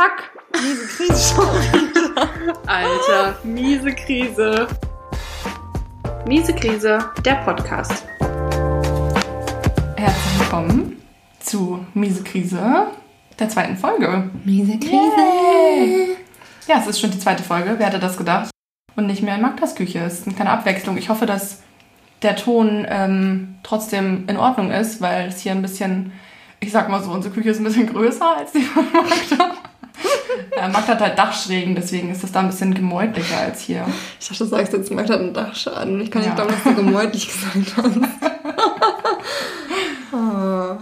Fuck! Miese Krise schon wieder. Alter, miese Krise. Miese Krise, der Podcast. Herzlich willkommen zu Miese Krise, der zweiten Folge. Miese Yay. Ja, es ist schon die zweite Folge. Wer hätte das gedacht? Und nicht mehr in Magdas Küche. Es ist eine kleine Abwechslung. Ich hoffe, dass der Ton ähm, trotzdem in Ordnung ist, weil es hier ein bisschen, ich sag mal so, unsere Küche ist ein bisschen größer als die von Magda. Äh, Magda hat halt Dachschrägen, deswegen ist das da ein bisschen gemäutlicher als hier. Ich dachte, du sagst jetzt, Magda hat einen Dachschaden. Ich kann nicht Ja. glauben, dass du gemäutlich gesagt hast. oh,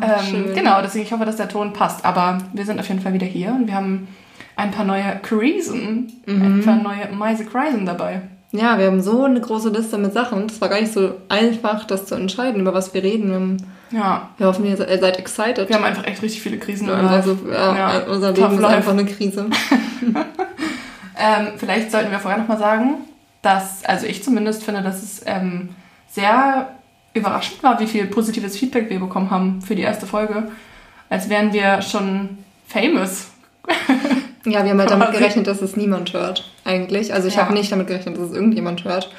Ähm, genau, deswegen ich hoffe, dass der Ton passt. Aber wir sind auf jeden Fall wieder hier und wir haben ein paar neue Krisen, ein paar neue Meise Krisen dabei. Ja, wir haben so eine große Liste mit Sachen. Es war gar nicht so einfach, das zu entscheiden, über was wir reden. Wir, haben, Ja, wir hoffen, ihr se- ihr seid excited. wir haben einfach echt richtig viele Krisen. in also, ja, Ja, unser tough Leben ist life. einfach eine Krise. Ähm, vielleicht sollten wir vorher nochmal sagen, dass, also ich zumindest finde, dass es ähm, sehr überraschend war, wie viel positives Feedback wir bekommen haben für die erste Folge. Als wären wir schon famous. Ja, wir haben halt damit gerechnet, dass es niemand hört, eigentlich. Also ich Ja. habe nicht damit gerechnet, dass es irgendjemand hört.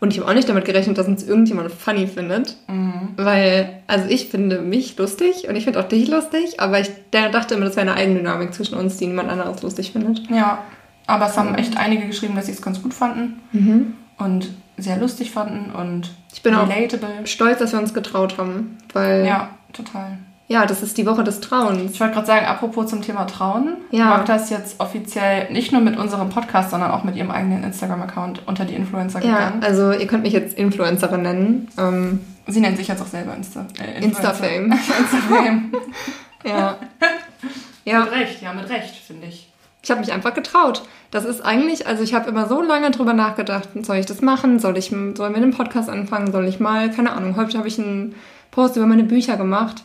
Und ich habe auch nicht damit gerechnet, dass uns irgendjemand funny findet. Mhm. Weil, also ich finde mich lustig und ich finde auch dich lustig, aber ich dachte immer, das wäre eine Eigendynamik zwischen uns, die niemand anderes lustig findet. Ja, aber es haben echt einige geschrieben, dass sie es ganz gut fanden und sehr lustig fanden und Ich bin auch relatable. stolz, dass wir uns getraut haben, weil, ja, Ja, das ist die Woche des Trauens. Ich wollte gerade sagen, apropos zum Thema Trauen, Ja. Magda ist jetzt offiziell nicht nur mit unserem Podcast, sondern auch mit ihrem eigenen Instagram-Account unter die Influencer Ja, gegangen. also ihr könnt mich jetzt Influencerin nennen. Ähm, Sie nennt sich jetzt auch selber Insta. Äh, Insta-Fame. Insta-Fame. ja. ja, Mit Recht, ja, mit Recht, finde ich. Ich habe mich einfach getraut. Das ist eigentlich, also ich habe immer so lange drüber nachgedacht, soll ich das machen? Soll ich sollen wir den Podcast anfangen? Soll ich mal, keine Ahnung, heute habe ich einen Post über meine Bücher gemacht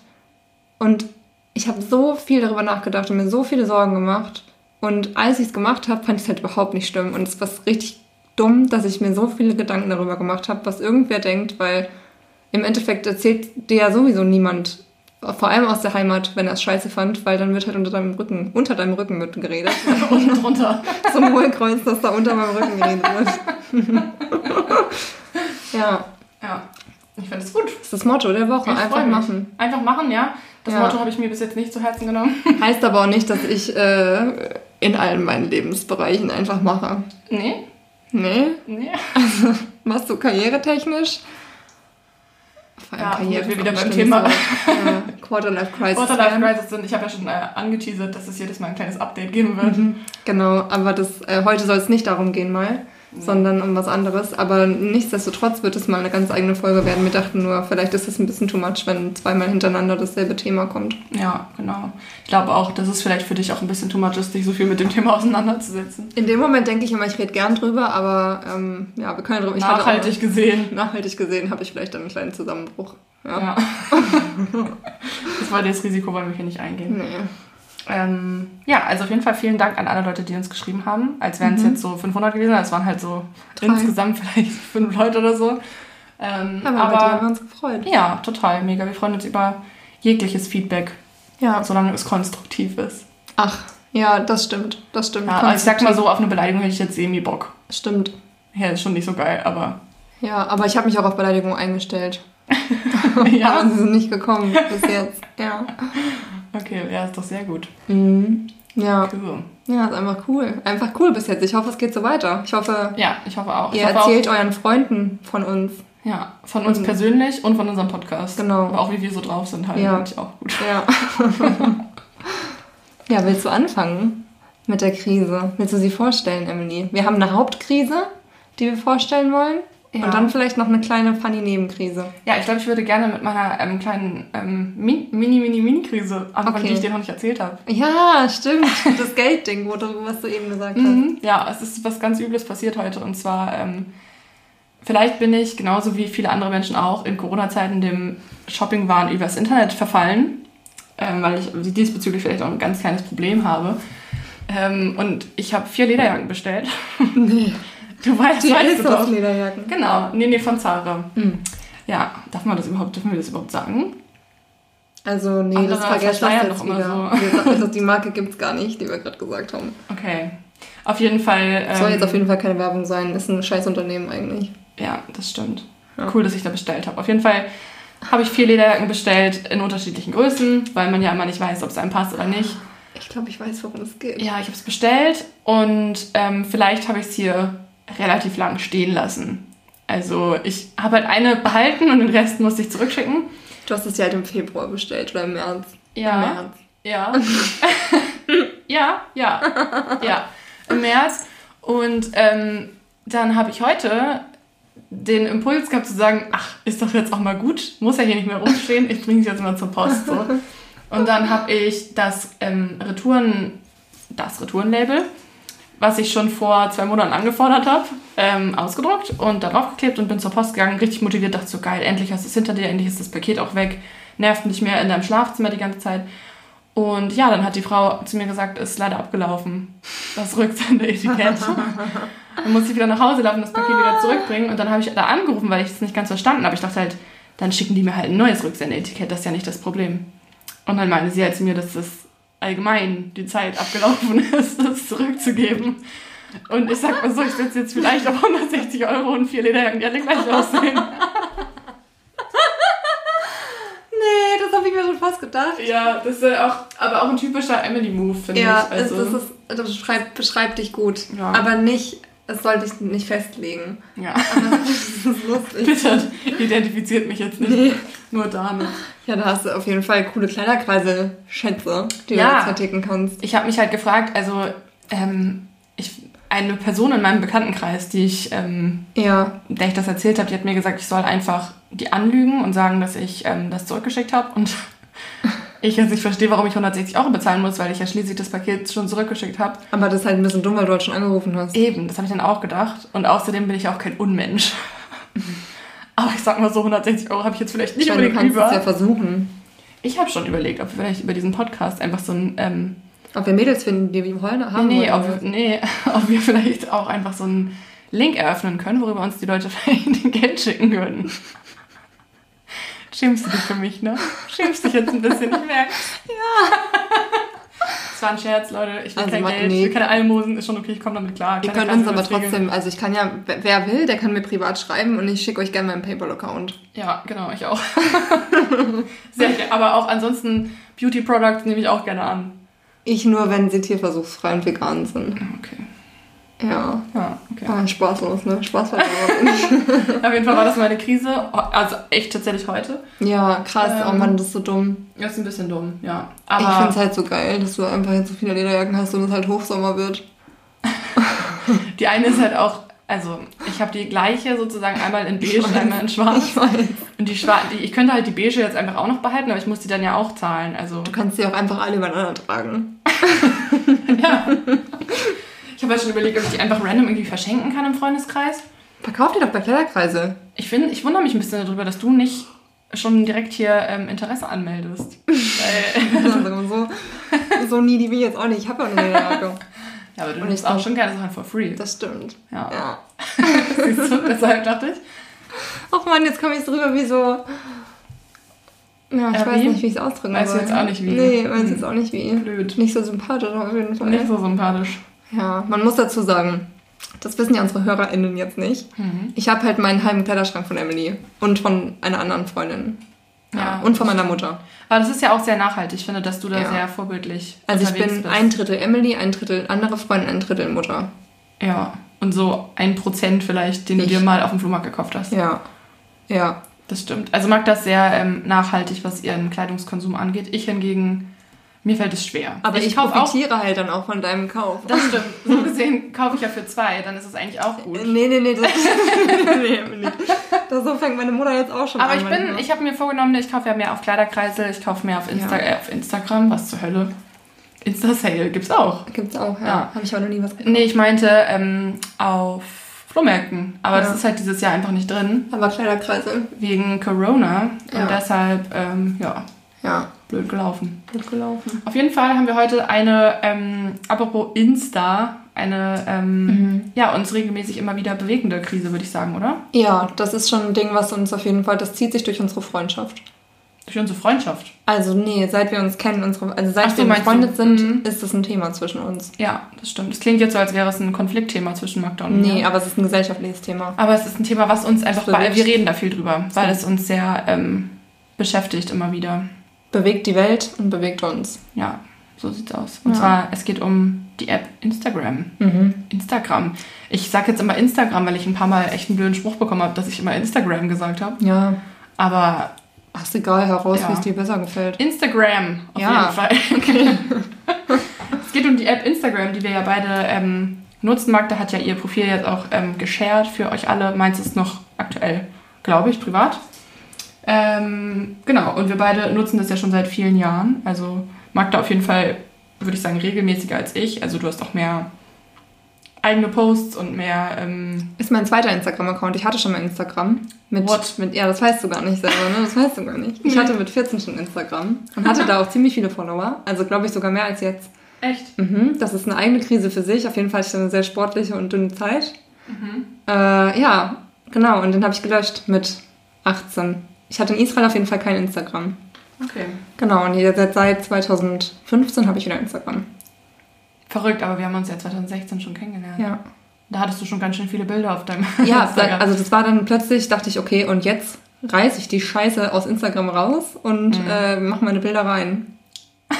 und ich habe so viel darüber nachgedacht und mir so viele Sorgen gemacht und als ich es gemacht habe, fand ich es halt überhaupt nicht schlimm und es war richtig dumm, dass ich mir so viele Gedanken darüber gemacht habe, was irgendwer denkt, weil im Endeffekt erzählt dir ja sowieso niemand, vor allem aus der Heimat, wenn er es scheiße fand, weil dann wird halt unter deinem Rücken, unter deinem Rücken wird geredet. Unten drunter. Zum Hohlkreuz, das da unter meinem Rücken geredet wird. ja, Ja, ich finde es gut. das ist das Motto der Woche. Ich Einfach machen. Einfach machen, ja. Das Ja. Motto habe ich mir bis jetzt nicht zu Herzen genommen. Heißt aber auch nicht, dass ich äh, in allen meinen Lebensbereichen einfach mache. nee, Nee? nee. Machst du karrieretechnisch? Vor allem Ja, Karriere wir wieder beim Thema. Wort. Ja, Quarterlife Crisis. Quarterlife. Crisis sind, ich habe ja schon äh, angeteasert, dass es jedes Mal ein kleines Update geben wird. Genau, aber das, äh, heute soll es nicht darum gehen mal, sondern um was anderes. Aber nichtsdestotrotz wird es mal eine ganz eigene Folge werden. Wir dachten nur, vielleicht ist es ein bisschen too much, wenn zweimal hintereinander dasselbe Thema kommt. Ja, genau. Ich glaube auch, dass es vielleicht für dich auch ein bisschen too much ist, dich so viel mit dem Thema auseinanderzusetzen. In dem Moment denke ich immer, ich rede gern drüber, aber ähm, ja, wir können drüber. Ich Nachhaltig gesehen. Auch, nachhaltig gesehen habe ich vielleicht dann einen kleinen Zusammenbruch. Ja. Ja. das war das Risiko, wollen wir hier nicht eingehen. Nee. Ähm, ja, also auf jeden Fall vielen Dank an alle Leute, die uns geschrieben haben. Als wären es jetzt so 500 gewesen, es waren halt so Drei. insgesamt vielleicht fünf Leute oder so. Ähm, Aber, aber die haben uns gefreut. ja, total mega. Wir freuen uns über jegliches Feedback, Ja. solange es konstruktiv ist. Ach, ja, das stimmt. Das stimmt. Ja, also ich sag mal so, auf eine Beleidigung hätte ich jetzt semi-Bock. Stimmt. Ja, ist schon nicht so geil, aber Ja, aber ich habe mich auch auf Beleidigung eingestellt. ja. Aber sie sind nicht gekommen bis jetzt. Ja. Okay, ja, ist doch sehr gut. Mhm. Ja. Cool. Ja, ist einfach cool. Einfach cool bis jetzt. Ich hoffe, es geht so weiter. Ich hoffe, Ja, ich hoffe auch. Ich ihr hoffe erzählt auch, euren Freunden von uns. ja, von uns Mhm. persönlich und von unserem Podcast. Genau. Aber auch wie wir so drauf sind halt. Ja. Finde ich auch gut. Ja. ja, willst du anfangen mit der Krise? Willst du sie vorstellen, Emily? Wir haben eine Hauptkrise, die wir vorstellen wollen. Ja. Und dann vielleicht noch eine kleine funny Nebenkrise. Ja, ich glaube, ich würde gerne mit meiner ähm, kleinen ähm, Mi- mini, mini, mini-Krise anfangen, Okay. die ich dir noch nicht erzählt habe. Ja, stimmt. Das Geldding, wo du, was du eben gesagt hast. Mhm. Ja, es ist was ganz Übles passiert heute. Und zwar, ähm, vielleicht bin ich, genauso wie viele andere Menschen auch, in Corona-Zeiten dem Shopping-Wahn übers Internet verfallen, ähm, weil ich diesbezüglich vielleicht auch ein ganz kleines Problem habe. Ähm, und ich habe vier Lederjacken bestellt. Nee. Du weißt, Die weißt du doch. Elsos-Lederjacken. Genau, nee, nee, von Zara. Mhm. Ja, darf man das überhaupt, dürfen wir das überhaupt sagen? Also, nee, das Andere vergesst das jetzt immer wieder. so. Wir sagen, Also, die Marke gibt's gar nicht, die wir gerade gesagt haben. Okay. Auf jeden Fall. Ähm, Soll jetzt auf jeden Fall keine Werbung sein. Ist ein scheiß Unternehmen eigentlich. Ja, das stimmt. Ja. Cool, dass ich da bestellt habe. Auf jeden Fall habe ich vier Lederjacken bestellt in unterschiedlichen Größen, weil man ja immer nicht weiß, ob es einem passt oder nicht. Ich glaube, ich weiß, worum es geht. Ja, ich habe es bestellt und ähm, vielleicht habe ich es hier relativ lang stehen lassen. Also ich habe halt eine behalten und den Rest musste ich zurückschicken. Du hast es ja halt im Februar bestellt oder im März. Ja. Im März. Ja. ja, ja, ja. Im März. Und ähm, dann habe ich heute den Impuls gehabt zu sagen, ach, ist doch jetzt auch mal gut, muss ja hier nicht mehr rumstehen, ich bringe es jetzt mal zur Post. So. Und dann habe ich das ähm, Retouren, das Retourenlabel, was ich schon vor zwei Monaten angefordert habe, ähm, ausgedruckt und darauf geklebt und bin zur Post gegangen, richtig motiviert, dachte so, geil, endlich hast du es hinter dir, endlich ist das Paket auch weg, nervt nicht mehr in deinem Schlafzimmer die ganze Zeit. Und ja, dann hat die Frau zu mir gesagt, ist leider abgelaufen. Das Rücksende-Etikett. Dann musste ich wieder nach Hause laufen, das Paket wieder zurückbringen. Und dann habe ich da angerufen, weil ich es nicht ganz verstanden habe. Ich dachte halt, dann schicken die mir halt ein neues Rücksende-Etikett. Das ist ja nicht das Problem. Und dann meinte sie halt zu mir, dass das allgemein die Zeit abgelaufen ist, das zurückzugeben. Und ich sag mal so, ich setze jetzt vielleicht auf 160 Euro und vier Lederjacken, die alle gleich aussehen. Nee, das habe ich mir schon fast gedacht. Ja, das ist auch, aber auch ein typischer Emily-Move, finde Ja, ich. Also, es, das, ist, das beschreibt, beschreibt dich gut. Ja. Aber nicht, es soll dich nicht festlegen. ja. Das ist lustig. Bitte, identifiziert mich jetzt nicht. Nee. Nur damit. Ja, da hast du auf jeden Fall coole Kleiderkreise, Schätze, die Ja. du jetzt verticken kannst. Ich habe mich halt gefragt, also ähm, ich, eine Person in meinem Bekanntenkreis, die ich, ähm, Ja, der ich das erzählt habe, die hat mir gesagt, ich soll einfach die anlügen und sagen, dass ich ähm, das zurückgeschickt habe und ich jetzt nicht verstehe, warum ich 160 Euro bezahlen muss, weil ich ja schließlich das Paket schon zurückgeschickt habe. aber das ist halt ein bisschen dumm, weil du halt schon angerufen hast. Eben, das habe ich dann auch gedacht. Und außerdem bin ich auch kein Unmensch. Aber ich sag mal so, 160 Euro habe ich jetzt vielleicht nicht Ich meine, du unbedingt kannst es ja über. versuchen. Ich habe schon überlegt, ob wir vielleicht über diesen Podcast einfach so ein ähm, Ob wir Mädels finden, die wir wollen, haben Nee, wollen. ob, nee, ob wir vielleicht auch einfach so einen Link eröffnen können, worüber uns die Leute vielleicht Geld schicken würden. Schämst du dich für mich, ne? Schämst dich jetzt ein bisschen, ich merke. Ja. Das war ein Scherz, Leute. Ich will Also, kein Geld, nee. ich will keine Almosen, ist schon okay, ich komme damit klar. Ihr könnt uns aber trotzdem, also ich kann ja, wer- wer will, der kann mir privat schreiben und ich schicke euch gerne meinen PayPal-Account. Ja, genau, ich auch. Sehr gerne. Aber auch ansonsten Beauty Products nehme ich auch gerne an. Ich nur, wenn sie tierversuchsfrei und vegan sind. Okay. Ja. Ja, okay. Ah, spaßlos, ne? Spaß war aber Auf jeden Fall war das meine Krise. Also echt tatsächlich heute. Ja, krass. oh Ähm, Mann, das ist so dumm. Das ist ein bisschen dumm, ja. ich finde Aber es halt so geil, dass du einfach jetzt so viele Lederjacken hast und es halt Hochsommer wird. die eine ist halt auch, also ich habe die gleiche sozusagen einmal in beige und einmal in schwarz. Ich weiß. Und die schwarze, die, ich könnte halt die beige jetzt einfach auch noch behalten, aber ich muss die dann ja auch zahlen. Also Du kannst sie auch einfach alle übereinander tragen. ja. Ich habe halt schon überlegt, ob ich die einfach random irgendwie verschenken kann im Freundeskreis. Verkauf die doch bei Kleiderkreise. Ich finde, ich wundere mich ein bisschen darüber, dass du nicht schon direkt hier ähm, Interesse anmeldest. Weil, Also so, so needy wie ich jetzt auch nicht. Ich habe ja eine Lederjacke. ja, aber du nimmst auch schon gerne Sachen for free. Das stimmt. Ja. Ja. Siehst du, deshalb dachte ich. Ach man, jetzt komme ich so rüber wie so. Ja, ich Ja, weiß wie? nicht, wie ich es ausdrücken soll. jetzt auch nicht, wie? Nee, weiß Hm. jetzt auch nicht wie. Blöd. Nicht so sympathisch auf jeden Fall. Nicht so sympathisch. Ja, man muss dazu sagen, das wissen ja unsere HörerInnen jetzt nicht. Mhm. Ich habe halt meinen halben Kleiderschrank von Emily und von einer anderen Freundin. Ja, Ja, und von meiner Mutter. Aber das ist ja auch sehr nachhaltig. Ich finde, dass du da Ja. sehr vorbildlich Also ich bin bist. ein Drittel Emily, ein Drittel andere Freundin, ein Drittel Mutter. Ja. Und so ein Prozent vielleicht, den du Ich. dir mal auf dem Flohmarkt gekauft hast. Ja. Ja. Das stimmt. Also mag das sehr ähm, nachhaltig, was ihren Kleidungskonsum angeht. Ich hingegen, mir fällt es schwer. Aber ich, kaufe auch. profitiere halt dann auch von deinem Kauf. Das stimmt. So gesehen kaufe ich ja für zwei, dann ist es eigentlich auch gut. Nee, nee, nee. Das, nee. Das so fängt meine Mutter jetzt auch schon Aber an. ich bin, manchmal. ich habe mir vorgenommen, ich kaufe ja mehr auf Kleiderkreisel, ich kaufe mehr auf, Insta Ja. äh, auf Instagram, was zur Hölle. Insta-Sale gibt's auch. Gibt's auch, ja. Ja. Habe ich aber noch nie was gekauft. Nee, ich meinte ähm, auf Flohmärkten. Aber Ja. das ist halt dieses Jahr einfach nicht drin, Aber Kleiderkreise. wegen Corona. Und deshalb, ähm, ja, Ja. Blöd gelaufen. Gut gelaufen. Auf jeden Fall haben wir heute eine, ähm, apropos Insta, eine, ähm, Mhm. ja, uns regelmäßig immer wieder bewegende Krise, würde ich sagen, oder? Ja, das ist schon ein Ding, was uns auf jeden Fall, das zieht sich durch unsere Freundschaft. Durch unsere Freundschaft. Also nee, seit wir uns kennen, unsere, also seit so, wir befreundet sind, Mhm. ist das ein Thema zwischen uns. Ja, das stimmt. Es klingt jetzt so, als wäre es ein Konfliktthema zwischen Magda und Nee, mir. aber es ist ein gesellschaftliches Thema. Aber es ist ein Thema, was uns einfach, bei, wir reden da viel drüber, weil es uns sehr ähm, beschäftigt immer wieder. Bewegt die Welt und bewegt uns. Ja, so sieht's aus. Und Ja. zwar, es geht um die App Instagram. Mhm. Instagram. Ich sag jetzt immer Instagram, weil ich ein paar Mal echt einen blöden Spruch bekommen habe, dass ich immer Instagram gesagt habe. Ja. Aber Ach, ist egal, heraus, Ja. wie es dir besser gefällt. Instagram auf Ja. jeden Fall. es geht um die App Instagram, die wir ja beide ähm, nutzen. Magda hat ja ihr Profil jetzt auch ähm, geshared für euch alle. Meins ist noch aktuell, glaube ich, privat. Ähm, genau, und wir beide nutzen das ja schon seit vielen Jahren. Also Magda auf jeden Fall, würde ich sagen, regelmäßiger als ich. Also du hast auch mehr eigene Posts und mehr... Ähm, Ist mein zweiter Instagram-Account. Ich hatte schon mal Instagram. Mit, What? mit, ja, das weißt du gar nicht selber, ne? Das weißt du gar nicht. Ich hatte mit 14 schon Instagram und hatte da auch ziemlich viele Follower. Also glaube ich sogar mehr als jetzt. echt? Mhm, das ist eine eigene Krise für sich. Auf jeden Fall hatte ich eine sehr sportliche und dünne Zeit. Äh, ja, genau. Und den habe ich gelöscht mit 18. Ich hatte in Israel auf jeden Fall kein Instagram. Okay. Genau, und seit 2015 habe ich wieder Instagram. Verrückt, aber wir haben uns ja 2016 schon kennengelernt. Ja. Da hattest du schon ganz schön viele Bilder auf deinem Ja, Instagram. also das war dann plötzlich, dachte ich, okay, und jetzt reiße ich die Scheiße aus Instagram raus und äh, mach meine Bilder rein.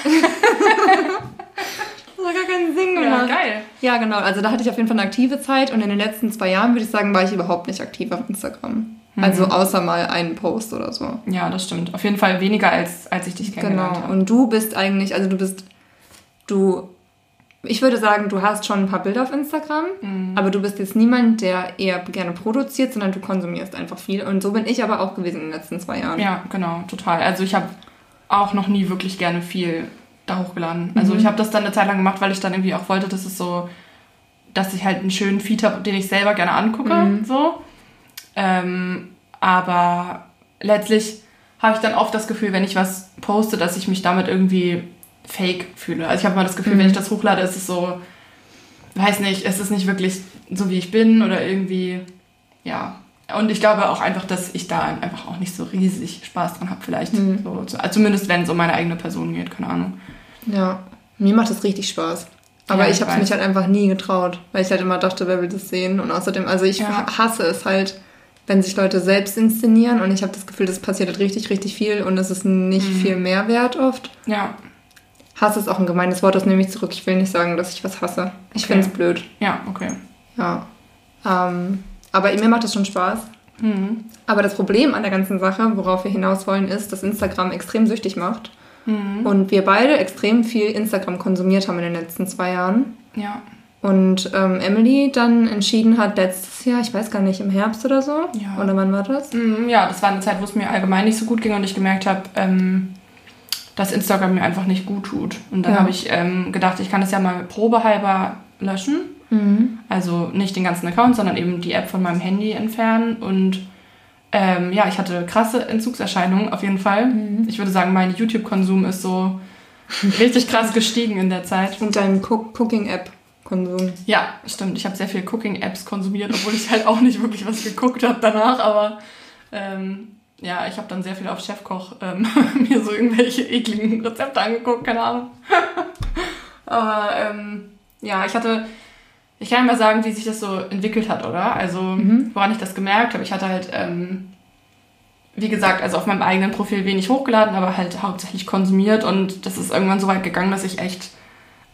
das hat gar keinen Sinn ja, gemacht. geil. Ja, genau. Also da hatte ich auf jeden Fall eine aktive Zeit und in den letzten zwei Jahren, würde ich sagen, war ich überhaupt nicht aktiv auf Instagram. Also außer mal einen Post oder so. Ja, das stimmt. Auf jeden Fall weniger als, als ich dich kennengelernt Genau. habe. Und du bist eigentlich, also du bist, du, ich würde sagen, du hast schon ein paar Bilder auf Instagram, Mhm. aber du bist jetzt niemand, der eher gerne produziert, sondern du konsumierst einfach viel. Und so bin ich aber auch gewesen in den letzten zwei Jahren. Ja, genau, total. Also ich habe auch noch nie wirklich gerne viel da hochgeladen. Also Mhm. ich habe das dann eine Zeit lang gemacht, weil ich dann irgendwie auch wollte, dass es so, dass ich halt einen schönen Feed habe, den ich selber gerne angucke. Mhm. So. Ähm, aber letztlich habe ich dann oft das Gefühl, wenn ich was poste, dass ich mich damit irgendwie fake fühle. Also ich habe mal das Gefühl, Mhm. wenn ich das hochlade, ist es so, weiß nicht, es ist nicht wirklich so, wie ich bin oder irgendwie, ja. Und ich glaube auch einfach, dass ich da einfach auch nicht so riesig Spaß dran habe, vielleicht. Mhm. So, also zumindest wenn es um meine eigene Person geht, keine Ahnung. Ja, mir macht das richtig Spaß. Aber Ja, ich ich habe weiß. mich halt einfach nie getraut, weil ich halt immer dachte, wer will das sehen? Und außerdem, also ich Ja. hasse es halt, wenn sich Leute selbst inszenieren und ich habe das Gefühl, das passiert halt richtig, richtig viel und es ist nicht Mhm. viel Mehrwert oft. Ja, Hass ist auch ein gemeines Wort, das nehme ich zurück. Ich will nicht sagen, dass ich was hasse. Ich Okay. finde es blöd. ja, okay. Ja. Ähm, aber mir macht das schon Spaß. Mhm. Aber das Problem an der ganzen Sache, worauf wir hinaus wollen, ist, dass Instagram extrem süchtig macht. Mhm. Und wir beide extrem viel Instagram konsumiert haben in den letzten zwei Jahren. Ja, Und ähm, Emily dann entschieden hat, letztes Jahr, ich weiß gar nicht, im Herbst oder so. Ja. Oder wann war das? Mhm, ja, das war eine Zeit, wo es mir allgemein nicht so gut ging und ich gemerkt habe, ähm, dass Instagram mir einfach nicht gut tut. Und dann Ja. habe ich ähm, gedacht, ich kann das ja mal probehalber löschen. Mhm. Also nicht den ganzen Account, sondern eben die App von meinem Handy entfernen. Und ähm, ja, ich hatte krasse Entzugserscheinungen auf jeden Fall. Mhm. Ich würde sagen, mein YouTube-Konsum ist so richtig krass gestiegen in der Zeit. Und dein Cook Cooking-App-Konsum. Ja, stimmt. Ich habe sehr viel Cooking-Apps konsumiert, obwohl ich halt auch nicht wirklich was geguckt habe danach. Aber ähm, ja, ich habe dann sehr viel auf Chefkoch ähm, mir so irgendwelche ekligen Rezepte angeguckt, keine Ahnung. aber ähm, ja, ich hatte, ich kann ja mal sagen, wie sich das so entwickelt hat, oder? Also, Mhm. woran ich das gemerkt habe. Ich hatte halt, ähm, wie gesagt, also auf meinem eigenen Profil wenig hochgeladen, aber halt hauptsächlich konsumiert. Und das ist irgendwann so weit gegangen, dass ich echt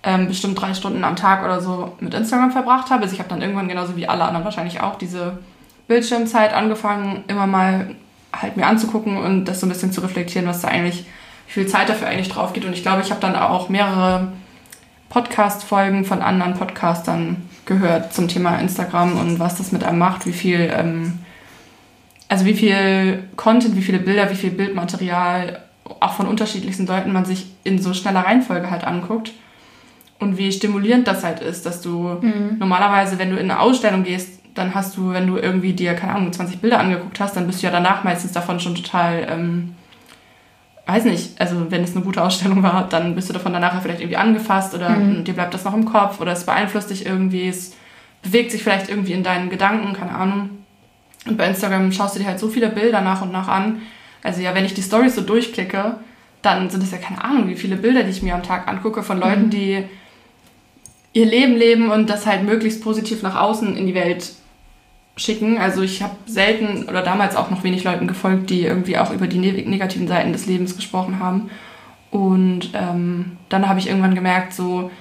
ähm, bestimmt drei Stunden am Tag oder so mit Instagram verbracht habe. Also ich habe dann irgendwann genauso wie alle anderen wahrscheinlich auch diese Bildschirmzeit angefangen, immer mal halt mir anzugucken und das so ein bisschen zu reflektieren, was da eigentlich, wie viel Zeit dafür eigentlich drauf geht. Und ich glaube, ich habe dann auch mehrere Podcast-Folgen von anderen Podcastern gehört zum Thema Instagram und was das mit einem macht, wie viel, ähm, also wie viel Content, wie viele Bilder, wie viel Bildmaterial auch von unterschiedlichsten Leuten man sich in so schneller Reihenfolge halt anguckt. Und wie stimulierend das halt ist, dass du normalerweise, wenn du in eine Ausstellung gehst, dann hast du, wenn du irgendwie dir, keine Ahnung, 20 Bilder angeguckt hast, dann bist du ja danach meistens davon schon total, ähm, weiß nicht, also wenn es eine gute Ausstellung war, dann bist du davon danach vielleicht irgendwie angefasst oder Mhm. dir bleibt das noch im Kopf oder es beeinflusst dich irgendwie, es bewegt sich vielleicht irgendwie in deinen Gedanken, keine Ahnung. Und bei Instagram schaust du dir halt so viele Bilder nach und nach an, Also ja, wenn ich die Stories so durchklicke, dann sind es ja keine Ahnung, wie viele Bilder, die ich mir am Tag angucke von Leuten, mhm. die ihr Leben leben und das halt möglichst positiv nach außen in die Welt schicken. Also ich habe selten oder damals auch noch wenig Leuten gefolgt, die irgendwie auch über die ne negativen Seiten des Lebens gesprochen haben. Und ähm, dann habe ich irgendwann gemerkt, so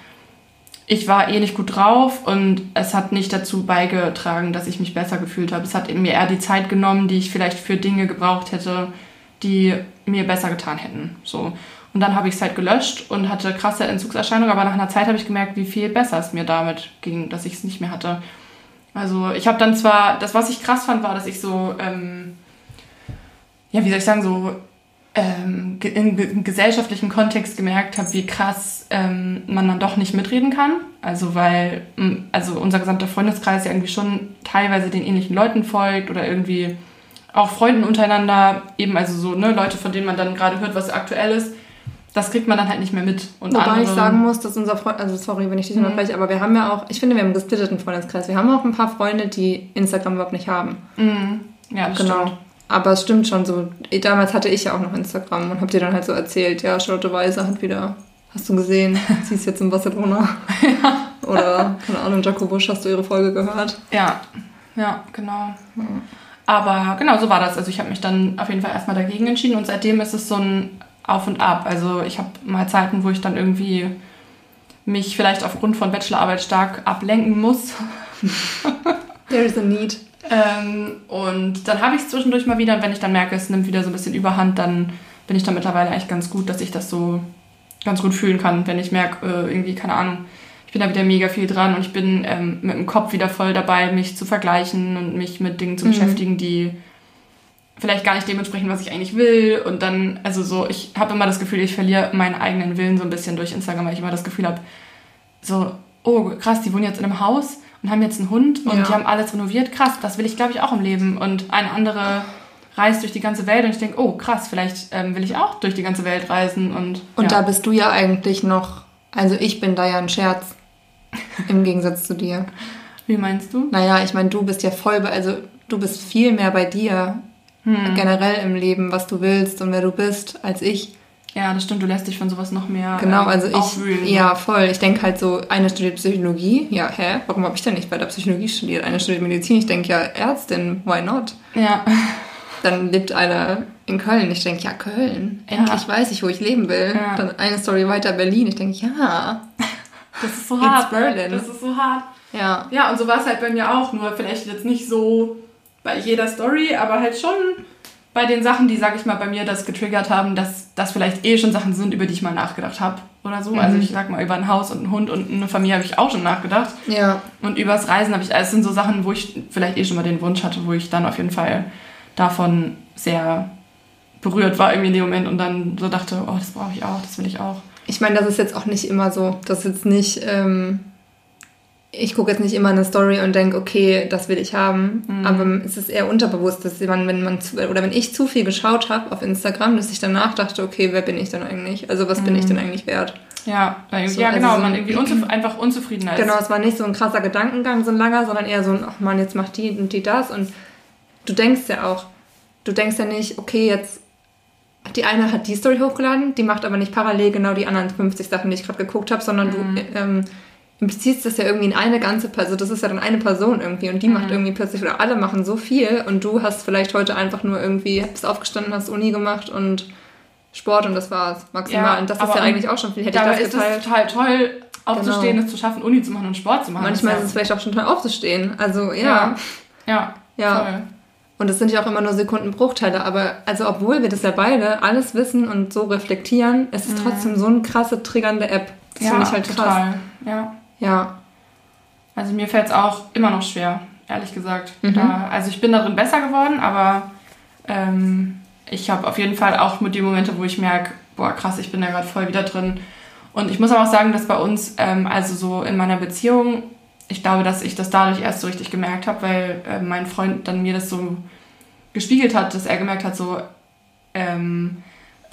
ich war eh nicht gut drauf und es hat nicht dazu beigetragen, dass ich mich besser gefühlt habe. Es hat mir eher die Zeit genommen, die ich vielleicht für Dinge gebraucht hätte, die mir besser getan hätten. So. Und dann habe ich es halt gelöscht und hatte krasse Entzugserscheinungen, aber nach einer Zeit habe ich gemerkt, wie viel besser es mir damit ging, dass ich es nicht mehr hatte. Also ich habe dann zwar, das was ich krass fand, war, dass ich so, ähm, ja, wie soll ich sagen, so ähm, in, gesellschaftlichen Kontext gemerkt habe, wie krass ähm, man dann doch nicht mitreden kann. Also weil, also unser gesamter Freundeskreis ja irgendwie schon teilweise den ähnlichen Leuten folgt oder irgendwie auch Freunden untereinander, eben also so ne, Leute, von denen man dann gerade hört, was aktuell ist das kriegt man dann halt nicht mehr mit. Und Wobei ich sagen muss, dass unser Freund, also sorry, wenn ich dich mhm. unterbreche, aber wir haben ja auch, ich finde, wir haben einen gesplitteten Freundeskreis. Wir haben auch ein paar Freunde, die Instagram überhaupt nicht haben. Mhm. Ja, das genau. Stimmt. Aber es stimmt schon so. Damals hatte ich ja auch noch Instagram und hab dir dann halt so erzählt, ja, Charlotte Weiser hat wieder, hast du gesehen, sie ist jetzt in Barcelona. ja. Oder, keine Ahnung, Jaco Busch, hast du ihre Folge gehört? Ja, ja, genau. Ja. Aber genau so war das. Also ich habe mich dann auf jeden Fall erstmal dagegen entschieden und seitdem ist es so ein auf und ab. Also ich habe mal Zeiten, wo ich dann irgendwie mich vielleicht aufgrund von Bachelorarbeit stark ablenken muss. There is a need. Ähm, und dann habe ich es zwischendurch mal wieder und wenn ich dann merke, es nimmt wieder so ein bisschen Überhand, dann bin ich da mittlerweile eigentlich ganz gut, dass ich das so ganz gut fühlen kann, wenn ich merke, äh, irgendwie, keine Ahnung, ich bin da wieder mega viel dran und ich bin ähm, mit dem Kopf wieder voll dabei, mich zu vergleichen und mich mit Dingen zu mhm. beschäftigen, die vielleicht gar nicht dementsprechend, was ich eigentlich will. Und dann, also so, ich habe immer das Gefühl, ich verliere meinen eigenen Willen so ein bisschen durch Instagram, weil ich immer das Gefühl habe, so, oh krass, die wohnen jetzt in einem Haus und haben jetzt einen Hund und ja. die haben alles renoviert. Krass, das will ich, glaube ich, auch im Leben. Und eine andere reist durch die ganze Welt und ich denke, oh krass, vielleicht ähm, will ich auch durch die ganze Welt reisen. Und, und ja. da bist du ja eigentlich noch, also ich bin da ja ein Scherz im Gegensatz zu dir. Wie meinst du? Naja, ich meine, du bist ja voll, bei, also du bist viel mehr bei dir hm. generell im Leben, was du willst und wer du bist, als ich. Ja, das stimmt, du lässt dich von sowas noch mehr. Genau, ähm, also ich. Aufwühlen, ja, voll. Ich denke halt so, eine studiert Psychologie. Ja, hä? Warum habe ich denn nicht bei der Psychologie studiert? Eine studiert Medizin. Ich denke ja, Ärztin, why not? Ja. Dann lebt einer in Köln. Ich denke, ja, Köln. Endlich ja. weiß ich, wo ich leben will. Ja. Dann eine Story weiter Berlin. Ich denke, ja. Das ist so hart. Berlin. Das ist so hart. Ja. Ja, und so war es halt bei mir auch. Nur vielleicht jetzt nicht so bei jeder Story, aber halt schon bei den Sachen, die, sag ich mal, bei mir das getriggert haben, dass das vielleicht eh schon Sachen sind, über die ich mal nachgedacht habe oder so. Also mhm. Also ich sag mal, über ein Haus und ein Hund und eine Familie habe ich auch schon nachgedacht. Ja. Und übers Reisen habe ich, also es sind so Sachen, wo ich vielleicht eh schon mal den Wunsch hatte, wo ich dann auf jeden Fall davon sehr berührt war irgendwie in dem Moment und dann so dachte, oh, das brauche ich auch, das will ich auch. Ich meine, das ist jetzt auch nicht immer so. Das ist jetzt nicht... Ähm ich gucke jetzt nicht immer eine Story und denke, okay, das will ich haben. Mhm. Aber es ist eher unterbewusst, dass man, wenn man zu, oder wenn ich zu viel geschaut habe auf Instagram, dass ich danach dachte, okay, wer bin ich denn eigentlich? Also was mhm. bin ich denn mhm. eigentlich wert? Ja, so, ja genau, also so man irgendwie unzuf einfach unzufrieden ist. Genau, es war nicht so ein krasser Gedankengang, so ein langer, sondern eher so ein, ach man, jetzt macht die und die das. Und du denkst ja auch, du denkst ja nicht, okay, jetzt die eine hat die Story hochgeladen, die macht aber nicht parallel genau die anderen 50 Sachen, die ich gerade geguckt habe, sondern mhm. du ähm, implizierst das ja irgendwie in eine ganze Person, also das ist ja dann eine Person irgendwie und die mhm. macht irgendwie plötzlich, oder alle machen so viel und du hast vielleicht heute einfach nur irgendwie, bist aufgestanden, hast Uni gemacht und Sport und das war's maximal. Ja, und das ist ja eigentlich auch schon viel. Hätte ich das geteilt. ist es total toll, aufzustehen, genau. es zu schaffen, Uni zu machen und Sport zu machen. Manchmal ist es vielleicht auch schon toll aufzustehen. Also ja. Ja, ja, ja. Voll. Und es sind ja auch immer nur Sekundenbruchteile, aber also obwohl wir das ja beide alles wissen und so reflektieren, es ist mhm. trotzdem so eine krasse triggernde App. Das ja, finde ich halt krass. Total. Ja. Ja. Also mir fällt es auch immer noch schwer, ehrlich gesagt. Mhm. Da, also ich bin darin besser geworden, aber ähm, ich habe auf jeden Fall auch mit den Momente, wo ich merke, boah krass, ich bin da gerade voll wieder drin. Und ich muss aber auch sagen, dass bei uns, ähm, also so in meiner Beziehung, ich glaube, dass ich das dadurch erst so richtig gemerkt habe, weil äh, mein Freund dann mir das so gespiegelt hat, dass er gemerkt hat, so, ähm,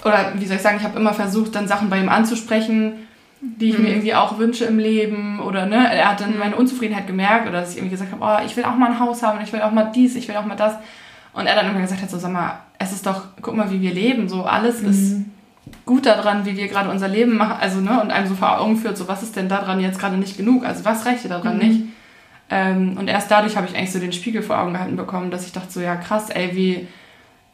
oder wie soll ich sagen, ich habe immer versucht, dann Sachen bei ihm anzusprechen, die ich mhm. mir irgendwie auch wünsche im Leben oder ne, er hat dann mhm. meine Unzufriedenheit gemerkt oder dass ich irgendwie gesagt habe, oh, ich will auch mal ein Haus haben, ich will auch mal dies, ich will auch mal das und er dann immer gesagt hat, so sag mal, es es ist doch, guck mal, wie wir leben, so alles mhm. ist gut daran, wie wir gerade unser Leben machen, also ne, und einem so vor Augen führt, so was ist denn daran jetzt gerade nicht genug, also was reicht dir daran mhm. nicht? Ähm, und erst dadurch habe ich eigentlich so den Spiegel vor Augen gehalten bekommen, dass ich dachte so, ja krass, ey, wie,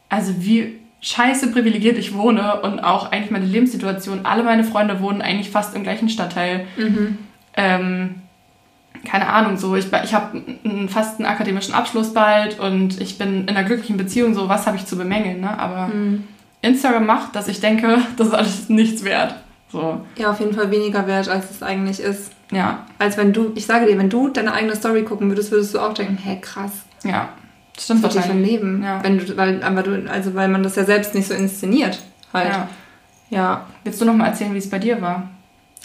also wie scheiße privilegiert ich wohne und auch eigentlich meine Lebenssituation, alle meine Freunde wohnen eigentlich fast im gleichen Stadtteil. Mhm. Ähm, keine Ahnung, so, ich, ich habe fast einen akademischen Abschluss bald und ich bin in einer glücklichen Beziehung, so, was habe ich zu bemängeln, ne? Aber mhm. Instagram macht, dass ich denke, das ist alles nichts wert. So. Ja, auf jeden Fall weniger wert, als es eigentlich ist. Ja. Als wenn du, ich sage dir, wenn du deine eigene Story gucken würdest, würdest du auch denken, hä, krass. Ja. Das stimmt das für ein Leben. Ja. Wenn du, weil, aber du, also weil man das ja selbst nicht so inszeniert. Halt. Ja. ja. Willst du noch mal erzählen, wie es bei dir war?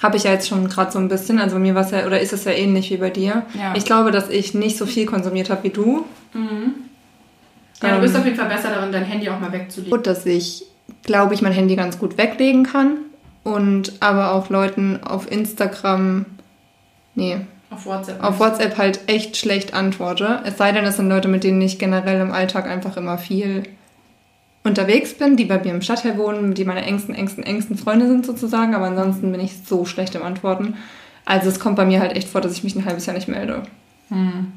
Habe ich ja jetzt schon gerade so ein bisschen. Also bei mir war es ja, oder ist es ja ähnlich wie bei dir. Ja. Ich glaube, dass ich nicht so viel konsumiert habe wie du. Mhm. Ja, ähm, du bist auf jeden Fall besser darin, dein Handy auch mal wegzulegen. Gut, dass ich, glaube ich, mein Handy ganz gut weglegen kann. Und aber auch Leuten auf Instagram, nee, auf WhatsApp. Auf WhatsApp halt echt schlecht antworte. Es sei denn, es sind Leute, mit denen ich generell im Alltag einfach immer viel unterwegs bin, die bei mir im Stadtteil wohnen, die meine engsten, engsten, engsten Freunde sind sozusagen. Aber ansonsten bin ich so schlecht im Antworten. Also es kommt bei mir halt echt vor, dass ich mich ein halbes Jahr nicht melde. Hm.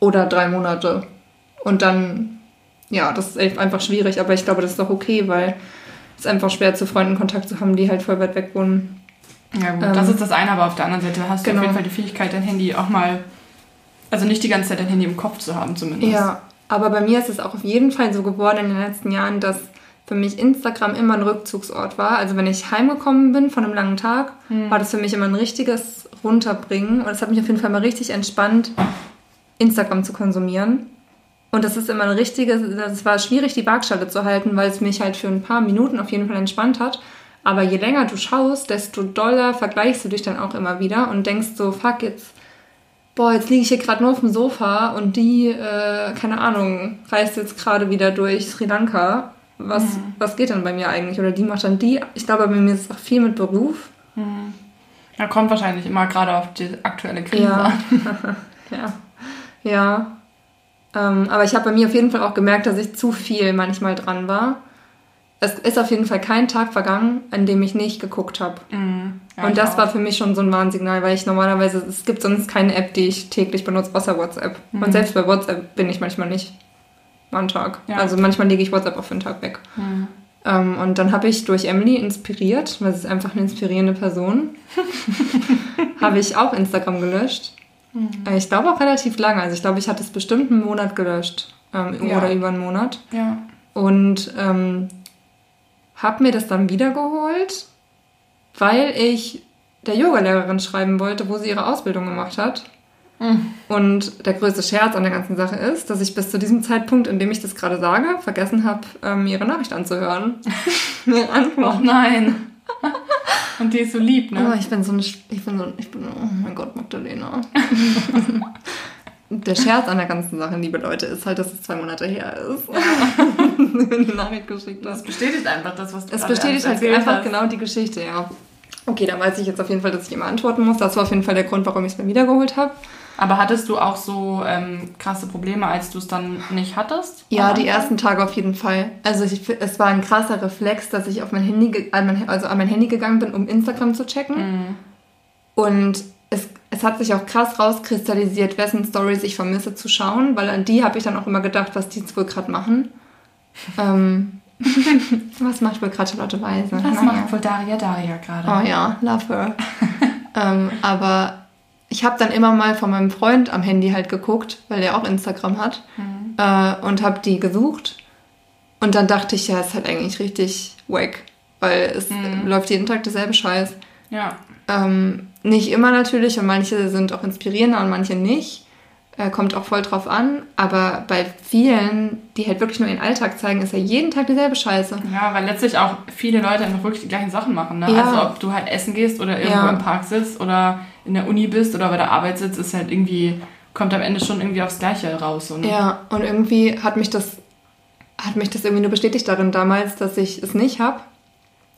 Oder drei Monate. Und dann, ja, das ist einfach schwierig. Aber ich glaube, das ist doch okay, weil es ist einfach schwer, zu Freunden Kontakt zu haben, die halt voll weit weg wohnen. Ja gut, ähm, das ist das eine, aber auf der anderen Seite hast genau. du auf jeden Fall die Fähigkeit, dein Handy auch mal, also nicht die ganze Zeit dein Handy im Kopf zu haben zumindest. Ja, aber bei mir ist es auch auf jeden Fall so geworden in den letzten Jahren, dass für mich Instagram immer ein Rückzugsort war. Also wenn ich heimgekommen bin von einem langen Tag, hm. war das für mich immer ein richtiges Runterbringen. Und es hat mich auf jeden Fall mal richtig entspannt, Instagram zu konsumieren. Und das ist immer ein richtiges, das war schwierig, die Waagschale zu halten, weil es mich halt für ein paar Minuten auf jeden Fall entspannt hat. Aber je länger du schaust, desto doller vergleichst du dich dann auch immer wieder und denkst so, fuck, jetzt, boah, jetzt liege ich hier gerade nur auf dem Sofa und die, äh, keine Ahnung, reist jetzt gerade wieder durch Sri Lanka. Was, mhm. was geht dann bei mir eigentlich? Oder die macht dann die. Ich glaube, bei mir ist es auch viel mit Beruf. Mhm. Ja, kommt wahrscheinlich immer gerade auf die aktuelle Krise ja. an. ja. Ja. Ähm, aber ich habe bei mir auf jeden Fall auch gemerkt, dass ich zu viel manchmal dran war es ist auf jeden Fall kein Tag vergangen, an dem ich nicht geguckt habe. Mhm. Ja, und das war für mich schon so ein Warnsignal, weil ich normalerweise, es gibt sonst keine App, die ich täglich benutze, außer WhatsApp. Mhm. Und selbst bei WhatsApp bin ich manchmal nicht am Tag. Ja. Also manchmal lege ich WhatsApp auf den Tag weg. Mhm. Ähm, und dann habe ich durch Emily inspiriert, weil sie ist einfach eine inspirierende Person, habe ich auch Instagram gelöscht. Mhm. Äh, ich glaube auch relativ lange. Also ich glaube, ich hatte es bestimmt einen Monat gelöscht. Ähm, ja. Oder über einen Monat. Ja. Und ähm, habe mir das dann wiedergeholt, weil ich der Yogalehrerin schreiben wollte, wo sie ihre Ausbildung gemacht hat. Mhm. Und der größte Scherz an der ganzen Sache ist, dass ich bis zu diesem Zeitpunkt, in dem ich das gerade sage, vergessen habe, ähm, ihre Nachricht anzuhören. ihre Antwort. Oh nein. Und die ist so lieb, ne? Oh, ich bin so eine, ich bin so, ich bin, oh mein Gott, Magdalena. der Scherz an der ganzen Sache, liebe Leute, ist halt, dass es zwei Monate her ist. Wenn die Nachricht geschickt hast. Das bestätigt einfach das, was du Es bestätigt halt einfach hast. genau die Geschichte, ja. Okay, dann weiß ich jetzt auf jeden Fall, dass ich immer antworten muss. Das war auf jeden Fall der Grund, warum ich es mir wiedergeholt habe. Aber hattest du auch so ähm, krasse Probleme, als du es dann nicht hattest? Ja, die ersten Tage auf jeden Fall. Also ich, es war ein krasser Reflex, dass ich auf mein Handy, also an mein Handy gegangen bin, um Instagram zu checken. Mhm. Und es, es hat sich auch krass rauskristallisiert, wessen Stories ich vermisse zu schauen, weil an die habe ich dann auch immer gedacht, was die jetzt wohl gerade machen. Ähm, was macht wohl gerade Charlotte Weise? Was naja. macht wohl Daria Daria gerade? Oh ja, love her. ähm, aber ich habe dann immer mal von meinem Freund am Handy halt geguckt, weil der auch Instagram hat mhm. äh, und habe die gesucht. Und dann dachte ich, ja, ist halt eigentlich richtig wack, weil es mhm. läuft jeden Tag derselbe Scheiß. Ja. Ähm, nicht immer natürlich und manche sind auch inspirierender und manche nicht. Äh, kommt auch voll drauf an. Aber bei vielen, die halt wirklich nur ihren Alltag zeigen, ist ja jeden Tag dieselbe Scheiße. Ja, weil letztlich auch viele Leute einfach wirklich die gleichen Sachen machen. Ne? Ja. Also ob du halt essen gehst oder irgendwo ja. im Park sitzt oder in der Uni bist oder bei der Arbeit sitzt, ist halt irgendwie, kommt am Ende schon irgendwie aufs Gleiche raus. So, ne? Ja, und irgendwie hat mich das hat mich das irgendwie nur bestätigt darin damals, dass ich es nicht habe.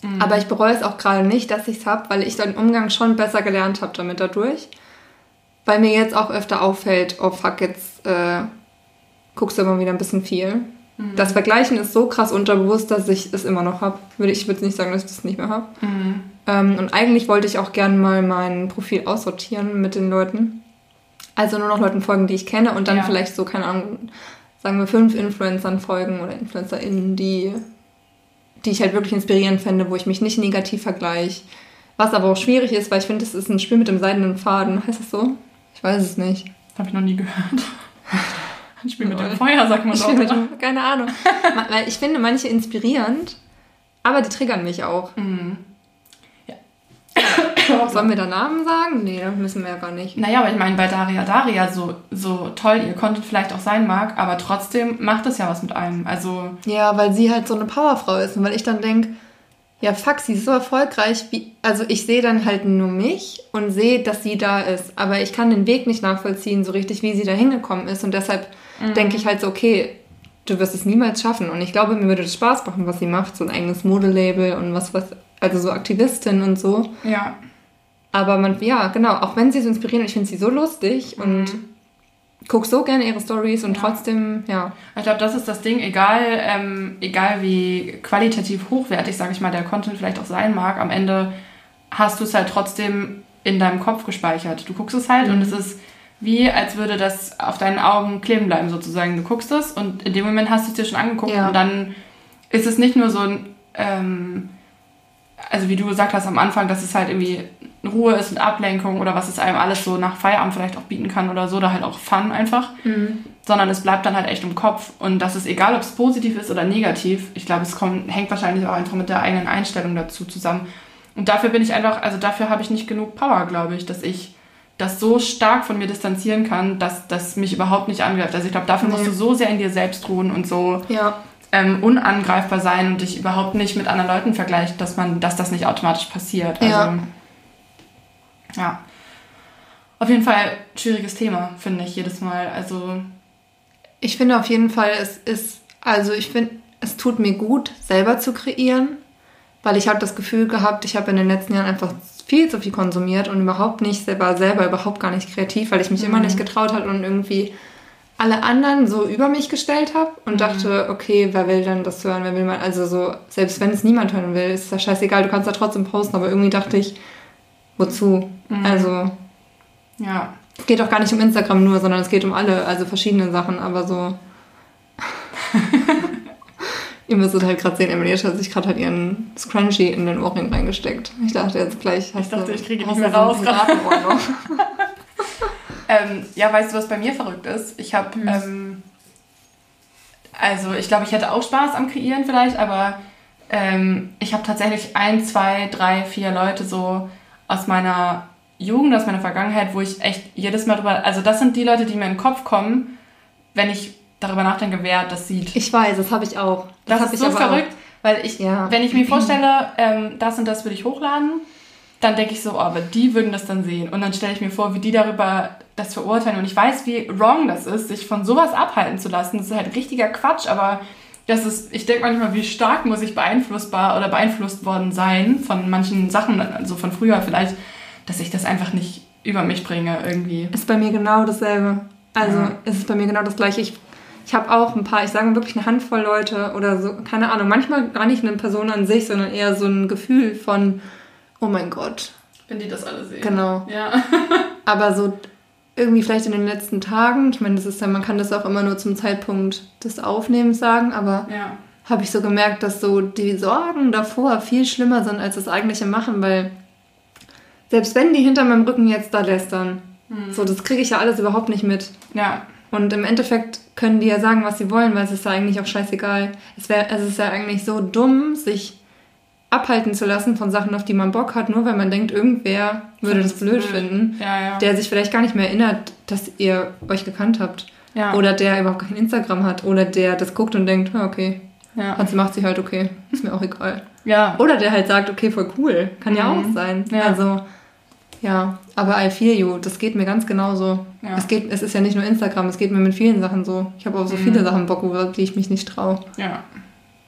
Mhm. Aber ich bereue es auch gerade nicht, dass ich es habe, weil ich den Umgang schon besser gelernt habe damit dadurch. Weil mir jetzt auch öfter auffällt, oh fuck, jetzt äh, guckst du immer wieder ein bisschen viel. Mhm. Das Vergleichen ist so krass unterbewusst, dass ich es immer noch habe. Ich würde nicht sagen, dass ich das nicht mehr habe. Mhm. Ähm, und eigentlich wollte ich auch gerne mal mein Profil aussortieren mit den Leuten. Also nur noch Leuten folgen, die ich kenne und dann Ja. vielleicht so, keine Ahnung, sagen wir fünf Influencern folgen oder InfluencerInnen, die, die ich halt wirklich inspirierend fände, wo ich mich nicht negativ vergleiche. Was aber auch schwierig ist, weil ich finde, es ist ein Spiel mit dem seidenen Faden. Heißt das so? Ich weiß es nicht. Habe ich noch nie gehört. Ein Spiel mit dem. Feuer, sagt man doch. oder? keine Ahnung. Weil ich finde manche inspirierend, aber die triggern mich auch. Mhm. Sollen wir da Namen sagen? Nee, das müssen wir ja gar nicht. Naja, aber ich meine, bei Daria Daria, so, so toll ihr Content vielleicht auch sein mag, aber trotzdem macht es ja was mit einem. Also, Ja, weil sie halt so eine Powerfrau ist und weil ich dann denke, ja fuck, sie ist so erfolgreich, wie, also ich sehe dann halt nur mich und sehe, dass sie da ist, aber ich kann den Weg nicht nachvollziehen, so richtig, wie sie da hingekommen ist. Und deshalb denke ich halt so, okay, du wirst es niemals schaffen. Und ich glaube, mir würde das Spaß machen, was sie macht, so ein eigenes Modelabel und was, was, also so Aktivistin und so, ja. aber man, ja, genau, auch wenn sie so inspirierend, ich finde sie so lustig und guck so gerne ihre Stories und Ja. trotzdem, ja, Ich glaube, das ist das Ding, egal, ähm, egal wie qualitativ hochwertig, sage ich mal, der Content vielleicht auch sein mag, am Ende hast du es halt trotzdem in deinem Kopf gespeichert. Du guckst es halt und es ist wie, als würde das auf deinen Augen kleben bleiben sozusagen. Du guckst es und in dem Moment hast du es dir schon angeguckt Ja. und dann ist es nicht nur so ein, ähm, also wie du gesagt hast am Anfang, dass es halt irgendwie Ruhe ist und Ablenkung oder was es einem alles so nach Feierabend vielleicht auch bieten kann oder so, oder halt auch Fun einfach sondern es bleibt dann halt echt im Kopf. Und das ist egal, ob es positiv ist oder negativ. Ich glaube, es kommt, hängt wahrscheinlich auch einfach mit der eigenen Einstellung dazu zusammen. Und dafür bin ich einfach, also dafür habe ich nicht genug Power, glaube ich, dass ich das so stark von mir distanzieren kann, dass das mich überhaupt nicht angreift. Also ich glaube, dafür musst Nee. du so sehr in dir selbst ruhen und so ja, ähm, unangreifbar sein und dich überhaupt nicht mit anderen Leuten vergleicht, dass man, dass das nicht automatisch passiert. Also, Ja. Ja. Auf jeden Fall schwieriges Thema, finde ich jedes Mal. Also Ich finde auf jeden Fall, es ist, also ich finde, es tut mir gut, selber zu kreieren, weil ich habe das Gefühl gehabt, ich habe in den letzten Jahren einfach viel zu viel konsumiert und überhaupt nicht selber, selber überhaupt gar nicht kreativ, weil ich mich immer nicht getraut habe und irgendwie alle anderen so über mich gestellt habe und dachte, okay, wer will denn das hören, wer will mal, also so, selbst wenn es niemand hören will, ist das scheißegal, du kannst da trotzdem posten, aber irgendwie dachte ich, wozu? Also, ja, es geht auch gar nicht um Instagram nur, sondern es geht um alle, also verschiedene Sachen, aber so. Ihr müsstet halt gerade sehen, Emily hat sich gerade halt ihren Scrunchie in den Ohrring reingesteckt. Ich dachte jetzt gleich. hast dachte, du- ich kriege nicht mehr so raus. Noch. Ähm, ja, weißt du, was bei mir verrückt ist? Ich habe, ähm, also ich glaube, ich hätte auch Spaß am Kreieren vielleicht, aber ähm, ich habe tatsächlich ein, zwei, drei, vier Leute so aus meiner Jugend, aus meiner Vergangenheit, wo ich echt jedes Mal drüber, also das sind die Leute, die mir in den Kopf kommen, wenn ich darüber nachdenke, wer das sieht. Ich weiß, das habe ich auch. Das, hab ist ich so verrückt, weil ich, Ja. wenn ich mir vorstelle, ähm, das und das würde ich hochladen, dann denke ich so, oh, aber die würden das dann sehen. Und dann stelle ich mir vor, wie die darüber das verurteilen. Und ich weiß, wie wrong das ist, sich von sowas abhalten zu lassen. Das ist halt richtiger Quatsch, aber das ist, ich denke manchmal, wie stark muss ich beeinflussbar oder beeinflusst worden sein von manchen Sachen, also von früher vielleicht, dass ich das einfach nicht über mich bringe irgendwie. Ist bei mir genau dasselbe. Also Ja. es ist bei mir genau das gleiche. Ich, ich habe auch ein paar, ich sage wirklich eine Handvoll Leute oder so, keine Ahnung, manchmal gar nicht eine Person an sich, sondern eher so ein Gefühl von, oh mein Gott, Wenn die das alle sehen. Genau. Ja. Aber so irgendwie vielleicht in den letzten Tagen, ich meine, das ist ja, man kann das auch immer nur zum Zeitpunkt des Aufnehmens sagen, aber Ja. habe ich so gemerkt, dass so die Sorgen davor viel schlimmer sind als das eigentliche Machen, weil selbst wenn die hinter meinem Rücken jetzt da lästern, so das kriege ich ja alles überhaupt nicht mit. Ja. Und im Endeffekt können die ja sagen, was sie wollen, weil es ist ja eigentlich auch scheißegal. Es, wär, es ist ja eigentlich so dumm, sich abhalten zu lassen von Sachen, auf die man Bock hat, nur weil man denkt, irgendwer würde das blöd finden Ja, ja. der sich vielleicht gar nicht mehr erinnert, dass ihr euch gekannt habt. ja. Oder der überhaupt kein Instagram hat. Oder der das guckt und denkt, ja, okay, ja. Hansi macht sie halt okay, ist mir auch egal. ja. Oder der halt sagt, okay, voll cool, kann ja Mhm. auch sein. Ja. Also, ja, aber I feel you, das geht mir ganz genauso. Ja. Es, geht, es ist ja nicht nur Instagram, es geht mir mit vielen Sachen so. Ich habe auch so Mhm. viele Sachen Bock, über die ich mich nicht traue. Ja.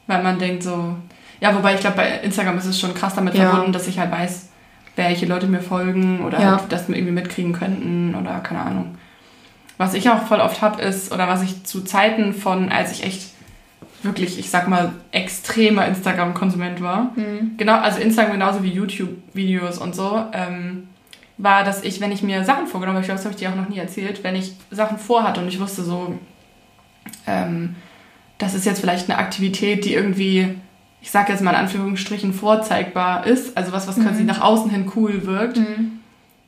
Weil man denkt so. Ja, wobei ich glaube, bei Instagram ist es schon krass damit Ja. verbunden, dass ich halt weiß, welche Leute mir folgen oder Ja. halt das irgendwie mitkriegen könnten oder keine Ahnung. Was ich auch voll oft habe, ist, oder was ich zu Zeiten von, als ich echt wirklich, ich sag mal, extremer Instagram-Konsument war. Mhm. Genau, also Instagram genauso wie YouTube-Videos und so, ähm, war, dass ich, wenn ich mir Sachen vorgenommen habe, ich glaube, das habe ich dir auch noch nie erzählt, wenn ich Sachen vorhatte und ich wusste so, ähm, das ist jetzt vielleicht eine Aktivität, die irgendwie, ich sage jetzt mal in Anführungsstrichen, vorzeigbar ist, also was, was quasi nach außen hin cool wirkt, Mhm.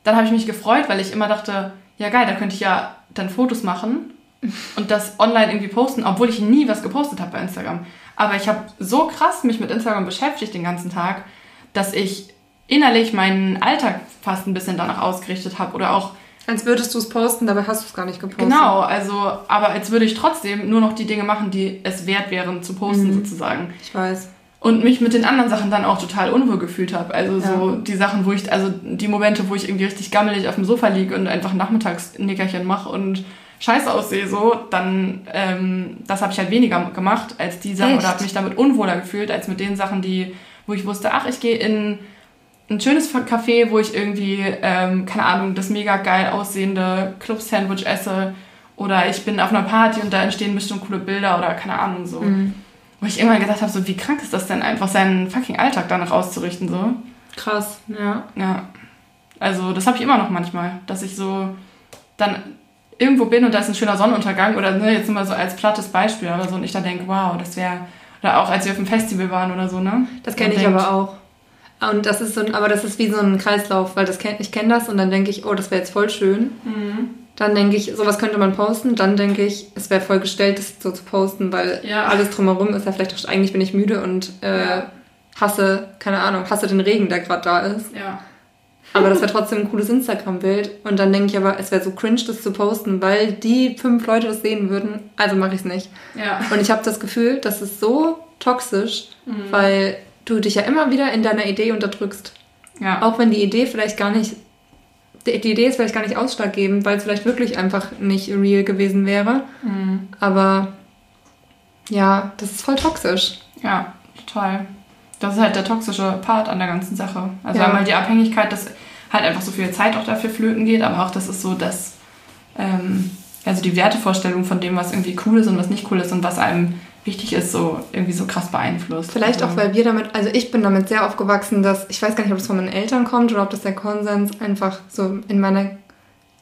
dann habe ich mich gefreut, weil ich immer dachte, ja geil, da könnte ich ja dann Fotos machen und das online irgendwie posten, obwohl ich nie was gepostet habe bei Instagram. Aber ich habe so krass mich mit Instagram beschäftigt den ganzen Tag, dass ich innerlich meinen Alltag fast ein bisschen danach ausgerichtet habe oder auch Als würdest du es posten, dabei hast du es gar nicht gepostet. genau, also aber als würde ich trotzdem nur noch die Dinge machen, die es wert wären zu posten sozusagen. Ich weiß. Und mich mit den anderen Sachen dann auch total unwohl gefühlt habe. Also so Ja. die Sachen, wo ich, also die Momente, wo ich irgendwie richtig gammelig auf dem Sofa liege und einfach nachmittags ein Nickerchen mache und scheiße aussehe, so, dann, ähm, das habe ich halt weniger gemacht als die Sachen Echt? oder habe mich damit unwohler gefühlt, als mit den Sachen, die, wo ich wusste, ach, ich gehe in ein schönes Café, wo ich irgendwie, ähm, keine Ahnung, das mega geil aussehende Club-Sandwich esse oder ich bin auf einer Party und da entstehen bestimmt coole Bilder oder keine Ahnung so. Mhm. Wo ich irgendwann gedacht habe, so wie krank ist das denn einfach, seinen fucking Alltag danach auszurichten, so. Krass, ja. Ja. Also, das habe ich immer noch manchmal, dass ich so dann irgendwo bin und da ist ein schöner Sonnenuntergang oder ne, jetzt mal so als plattes Beispiel oder so und ich da denke, wow, das wäre, oder auch als wir auf dem Festival waren oder so, ne? Das kenne ich denkt, aber auch. Und das ist so ein, aber das ist wie so ein Kreislauf, weil das kenn, ich kenne das und dann denke ich, oh, das wäre jetzt voll schön. Mhm. Dann denke ich, sowas könnte man posten. Dann denke ich, es wäre voll gestellt, das so zu posten, weil Ja. alles drumherum ist ja vielleicht auch, eigentlich bin ich müde und äh, Ja. hasse, keine Ahnung, hasse den Regen, der gerade da ist. Ja. Aber das wäre trotzdem ein cooles Instagram-Bild. Und dann denke ich aber, es wäre so cringe, das zu posten, weil die fünf Leute das sehen würden. Also mache ich es nicht. Ja. Und ich habe das Gefühl, das ist so toxisch, Mhm. weil du dich ja immer wieder in deiner Idee unterdrückst. Ja. Auch wenn die Idee vielleicht gar nicht, die, die Idee ist vielleicht gar nicht ausschlaggebend, weil es vielleicht wirklich einfach nicht real gewesen wäre. Mhm. Aber ja, das ist voll toxisch. Ja, total. Das ist halt der toxische Part an der ganzen Sache. Also Ja. einmal die Abhängigkeit, dass halt einfach so viel Zeit auch dafür flöten geht, aber auch das ist so, dass ähm, also die Wertevorstellung von dem, was irgendwie cool ist und was nicht cool ist und was einem wichtig ist, so irgendwie so krass beeinflusst. Vielleicht also, auch, weil wir damit, also ich bin damit sehr aufgewachsen, dass, ich weiß gar nicht, ob das von meinen Eltern kommt oder ob das der Konsens einfach so in meiner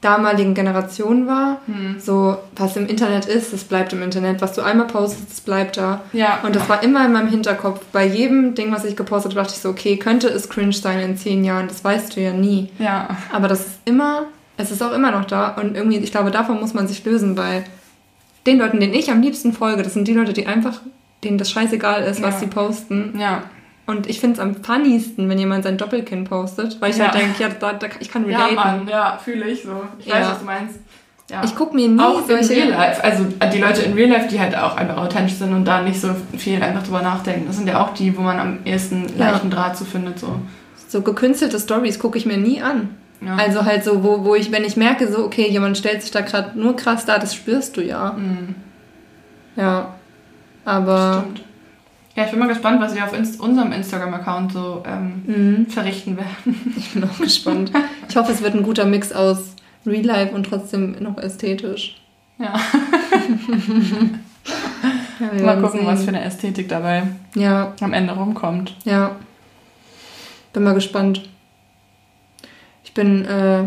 damaligen Generation war. Hm. So, was im Internet ist, das bleibt im Internet. Was du einmal postest, das bleibt da. Ja. Und das war immer in meinem Hinterkopf. Bei jedem Ding, was ich gepostet habe, dachte ich so, okay, könnte es cringe sein in zehn Jahren? Das weißt du ja nie. Ja. Aber das ist immer, es ist auch immer noch da. Und irgendwie, ich glaube, davon muss man sich lösen, weil den Leuten, denen ich am liebsten folge, das sind die Leute, die einfach, denen das scheißegal ist, was Ja. sie posten. Ja. Und ich finde es am funniesten, wenn jemand sein Doppelkinn postet, weil ich Ja. halt denke, ja, da, da, ich kann Ja, relaten. Mann, ja, fühle ich so. Ich weiß, Ja. was du meinst. Ja. Ich gucke mir nie auch in solche... Real Life, also die Leute in Real Life, die halt auch einfach authentisch sind und da nicht so viel einfach drüber nachdenken. Das sind ja auch die, wo man am ehesten Ja. leichten Draht zu findet. So. So gekünstelte Stories gucke ich mir nie an. Ja. Also halt so, wo, wo ich, wenn ich merke, so, okay, jemand stellt sich da gerade nur krass dar, das spürst du ja. Mhm. Ja. Aber. Stimmt. Ja, ich bin mal gespannt, was wir auf Inst unserem Instagram-Account so ähm, Mhm. verrichten werden. Ich bin auch gespannt. Ich hoffe, es wird ein guter Mix aus Real Life und trotzdem noch ästhetisch. Ja. Ja, Mal gucken, was sehen. für eine Ästhetik dabei Ja, am Ende rumkommt. ja. Bin mal gespannt. Ich bin äh,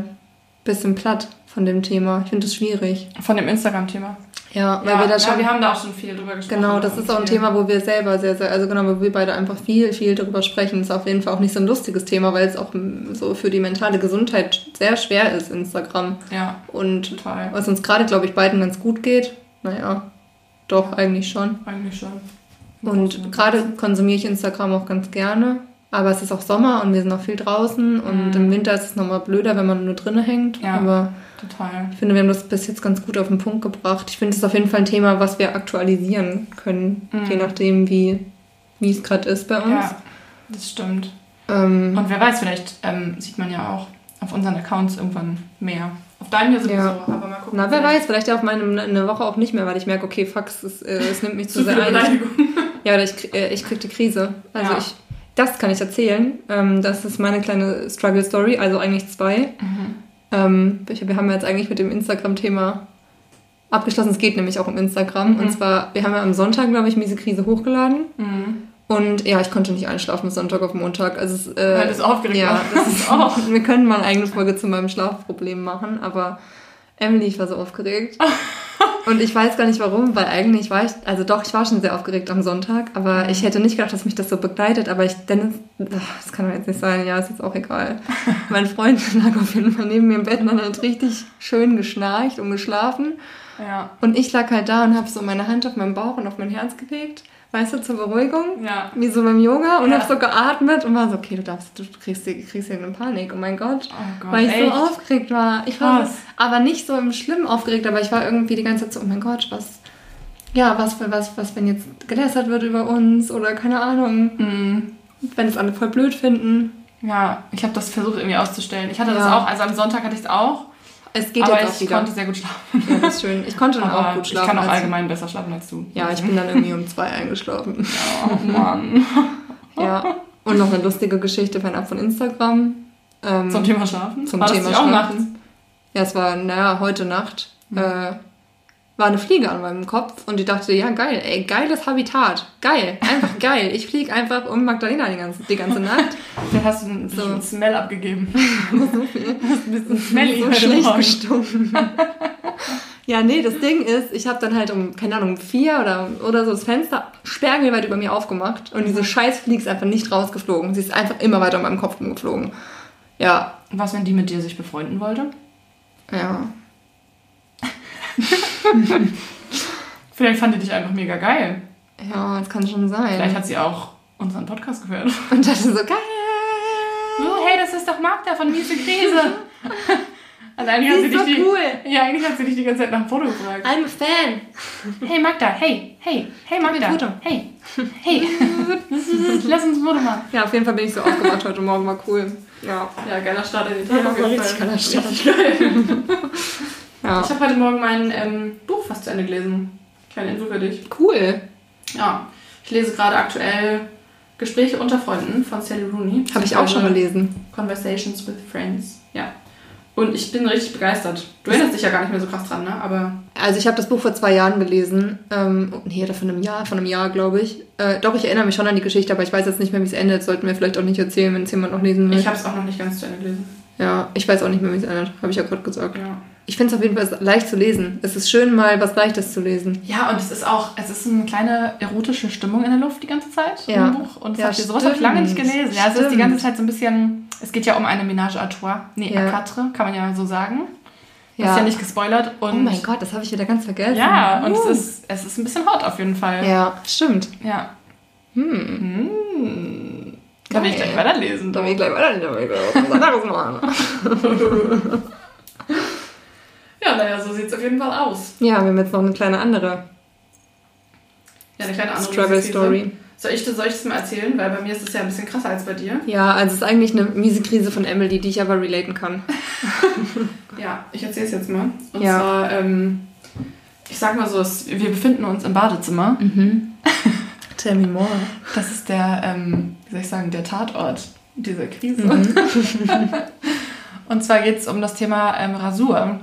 bisschen platt von dem Thema. Ich finde es schwierig. Von dem Instagram-Thema. Ja, weil Ja, wir da ja, schon. wir haben da auch schon viel drüber gesprochen. Genau, das ist auch ein Viel. Thema, wo wir selber sehr, sehr, also genau, wo wir beide einfach viel, viel darüber sprechen. Ist auf jeden Fall auch nicht so ein lustiges Thema, weil es auch mm, so für die mentale Gesundheit sehr schwer ist, Instagram. Ja, Und total. was uns gerade, glaube ich, beiden ganz gut geht, naja, doch, eigentlich schon. Eigentlich schon. Und gerade konsumiere ich Instagram auch ganz gerne. Aber es ist auch Sommer und wir sind auch viel draußen und Mhm. im Winter ist es nochmal blöder, wenn man nur drinnen hängt. Ja. Aber Total. ich finde, wir haben das bis jetzt ganz gut auf den Punkt gebracht. Ich finde, es ist auf jeden Fall ein Thema, was wir aktualisieren können, Mhm. je nachdem, wie, es gerade ist bei uns. Ja, das stimmt. Ähm, Und wer weiß, vielleicht ähm, sieht man ja auch auf unseren Accounts irgendwann mehr. Auf deinen ja sowieso, Ja. aber mal gucken. na, wer weiß, vielleicht ja auf meinem eine Woche auch nicht mehr, weil ich merke, okay, fuck, es, äh, es nimmt mich zu sehr ein. Ja, oder ich, äh, ich krieg die Krise. Also Ja. ich, das kann ich erzählen. Ähm, das ist meine kleine Struggle Story, also eigentlich zwei. Mhm. Ähm, wir haben jetzt eigentlich mit dem Instagram-Thema abgeschlossen. Es geht nämlich auch um Instagram. Und zwar, wir haben ja am Sonntag, glaube ich, Miese Krise hochgeladen. Und ja, ich konnte nicht einschlafen Sonntag auf Montag. Also äh, Weil du aufgeregt ja, warst. das ist auch. wir können mal eine eigene Folge zu meinem Schlafproblem machen, aber Emily, ich war so aufgeregt. Und ich weiß gar nicht warum, weil eigentlich war ich, also doch, ich war schon sehr aufgeregt am Sonntag, aber ich hätte nicht gedacht, dass mich das so begleitet, aber ich, Dennis, ach, das kann doch jetzt nicht sein, ja, ist jetzt auch egal. mein Freund lag auf jeden Fall neben mir im Bett und hat richtig schön geschnarcht und geschlafen. Ja. Und ich lag halt da und habe so meine Hand auf meinen Bauch und auf mein Herz gelegt, weißt du, zur Beruhigung. Ja. Wie so beim Yoga und Ja. hab so geatmet und war so, okay, du darfst, du kriegst, hier- kriegst hier eine Panik, oh mein Gott. Oh Gott, weil ich echt? so aufgeregt war. Ich war so, aber nicht so im Schlimm aufgeregt, aber ich war irgendwie die ganze Zeit so, oh mein Gott, was, ja, was, was, was, wenn jetzt gelästert wird über uns oder keine Ahnung, Mhm. wenn es alle voll blöd finden. Ja, ich habe das versucht irgendwie auszustellen. Ich hatte das Ja. auch, also am Sonntag hatte ich es auch, Es geht aber jetzt auch ich wieder. konnte sehr gut schlafen. ja, das ist schön. Ich konnte dann Aber auch gut schlafen. ich kann auch als- allgemein besser schlafen als du. Ja, ich bin dann irgendwie um zwei eingeschlafen. Oh Mann. Ja. Und noch eine lustige Geschichte fernab von Instagram. Ähm, Zum Thema Schlafen? zum War Thema Schlafen. nachts? Ja, es war, naja, heute Nacht äh, war eine Fliege an meinem Kopf und die dachte, ja geil, ey, geiles Habitat. Geil, einfach geil. Ich fliege einfach um Magdalena die ganze, die ganze Nacht. Da hast du einen, So. einen Smell abgegeben. so viel. ein bisschen smelly so schlecht gestunken. ja, nee, das Ding ist, ich habe dann halt um, keine Ahnung, um vier oder, oder so das Fenster sperrangelweit über mir aufgemacht und diese scheiß Fliege ist einfach nicht rausgeflogen. Sie ist einfach immer weiter um meinem Kopf rumgeflogen. Ja, Was, wenn die mit dir sich befreunden wollte? ja. Vielleicht fand die dich einfach mega geil. Ja, das kann schon sein. Vielleicht hat sie auch unseren Podcast gehört. und dachte so, geil. Oh, hey, das ist doch Magda von Miese Krise. Und eigentlich hat Sie sie ist dich so die, cool. Ja, eigentlich hat sie dich die ganze Zeit nach dem Foto gefragt. I'm a fan. Hey Magda, hey, hey, hey Magda, Foto. hey, hey, lass uns ein Foto machen. Ja, auf jeden Fall bin ich so aufgewacht heute Morgen, war cool. Ja. Ja, geiler Start in den Ja, Tag. das auf jeden richtig Fall. geiler Start. Richtig geil. Ja. Ich habe heute Morgen mein ähm, Buch fast zu Ende gelesen. Kleine Info für dich. Cool. Ja, ich lese gerade aktuell Gespräche unter Freunden von Sally Rooney. Habe ich auch schon gelesen. Conversations with Friends. Ja. Und ich bin richtig begeistert. Du erinnerst dich ja gar nicht mehr so krass dran, ne? Aber Also ich habe das Buch vor zwei Jahren gelesen. Ähm, nee, oder von einem Jahr, von einem Jahr, glaube ich. Äh, doch, ich erinnere mich schon an die Geschichte, aber ich weiß jetzt nicht mehr, wie es endet. Sollten wir vielleicht auch nicht erzählen, wenn es jemand noch lesen will. ich habe es auch noch nicht ganz zu Ende gelesen. ja, ich weiß auch nicht mehr, wie es endet. Habe ich ja gerade gesagt. Ja. Ich finde es auf jeden Fall leicht zu lesen. Es ist schön, mal was Leichtes zu lesen. Ja, und es ist auch, es ist eine kleine erotische Stimmung in der Luft die ganze Zeit Ja. im Buch. Und das Ja, habt ihr sowas habe ich lange nicht stimmt. gelesen. Ja, es ist die ganze Zeit so ein bisschen, es geht ja um eine Ménage à trois. Nee, Ja. à quatre, kann man ja so sagen. Das Ja. ist ja nicht gespoilert. Und oh mein Gott, das habe ich wieder ganz vergessen. Ja, und Uh. es ist, es ist ein bisschen hot auf jeden Fall. Ja, stimmt. Ja. Hm. Hm. Da will ich gleich weiterlesen. Da will ich gleich weiter. Da will ich gleich was anderes machen. Ja, naja, so sieht es auf jeden Fall aus. Ja, wir haben jetzt noch eine kleine andere Ja, eine kleine andere Struggle. Story. Soll ich, das- soll ich das mal erzählen? Weil bei mir ist es ja ein bisschen krasser als bei dir. Ja, also es ist eigentlich eine miese Krise von Emily, die ich aber relaten kann. Ja, ich erzähle es jetzt mal. Und Ja. zwar, ähm, ich sag mal so, es, wir befinden uns im Badezimmer. Tell me more. Das ist der, ähm, wie soll ich sagen, der Tatort dieser Krise. Mhm. Und zwar geht es um das Thema ähm, Rasur.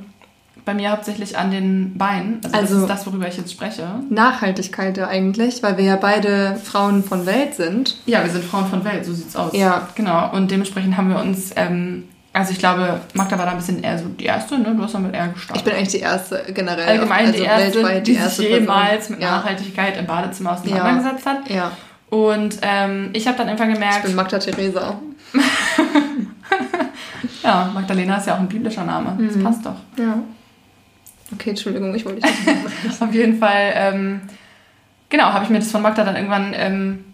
Bei mir hauptsächlich an den Beinen. Also, Also- das ist das, worüber ich jetzt spreche. Nachhaltigkeit ja eigentlich, weil wir ja beide Frauen von Welt sind. Ja, wir sind Frauen von Welt, so sieht's aus. Ja. Genau. Und dementsprechend haben wir uns, ähm, also ich glaube, Magda war da ein bisschen eher so die erste, ne? Du hast damit eher gestartet. Ich bin eigentlich die erste generell. allgemein also die erste, weltweit die, die erste sich jemals mit ja. Nachhaltigkeit im Badezimmer auseinandergesetzt hat. Ja, Und ähm, ich habe dann ich gemerkt, bin Magda Theresa. ja, Magdalena ist ja auch ein biblischer Name. Das Mhm. passt doch. Ja. Okay, Entschuldigung, ich wollte nicht. Auf jeden Fall, ähm, genau, habe ich mir das von Magda dann irgendwann ähm,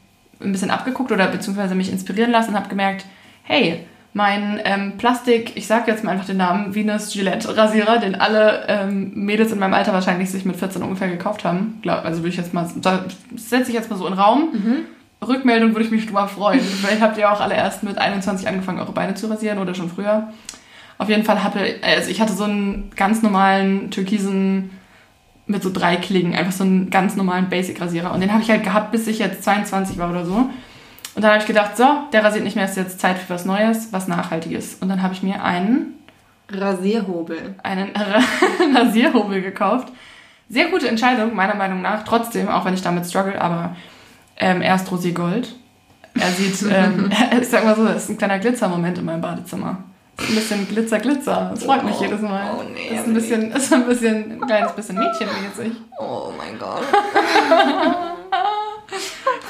ein bisschen abgeguckt oder beziehungsweise mich inspirieren lassen und habe gemerkt, hey, mein ähm, Plastik, ich sage jetzt mal einfach den Namen, Venus Gillette Rasierer, den alle ähm, Mädels in meinem Alter wahrscheinlich sich mit 14 ungefähr gekauft haben. Glaub, also würde ich jetzt mal, da setze ich jetzt mal so in den Raum. Rückmeldung würde ich mich drüber freuen. Vielleicht habt ihr auch alle erst mit 21 angefangen, eure Beine zu rasieren oder schon früher. Auf jeden Fall hatte, also ich hatte so einen ganz normalen türkisen mit so drei Klingen, einfach so einen ganz normalen Basic-Rasierer. Und den habe ich halt gehabt, bis ich jetzt 22 war oder so. Und dann habe ich gedacht, so, der rasiert nicht mehr, ist jetzt Zeit für was Neues, was Nachhaltiges. Und dann habe ich mir einen, Rasierhobel. einen Rasierhobel gekauft, sehr gute Entscheidung, meiner Meinung nach. Trotzdem, auch wenn ich damit struggle, aber ähm, erst Rosé Gold. Er sieht, ähm, ich sag mal so, das ist ein kleiner Glitzermoment in meinem Badezimmer. Ein bisschen Glitzer, Glitzer. Das freut mich Oh, jedes Mal. oh nee, ist ein bisschen, ist ein bisschen, ein kleines bisschen mädchenmäßig. Oh mein Gott.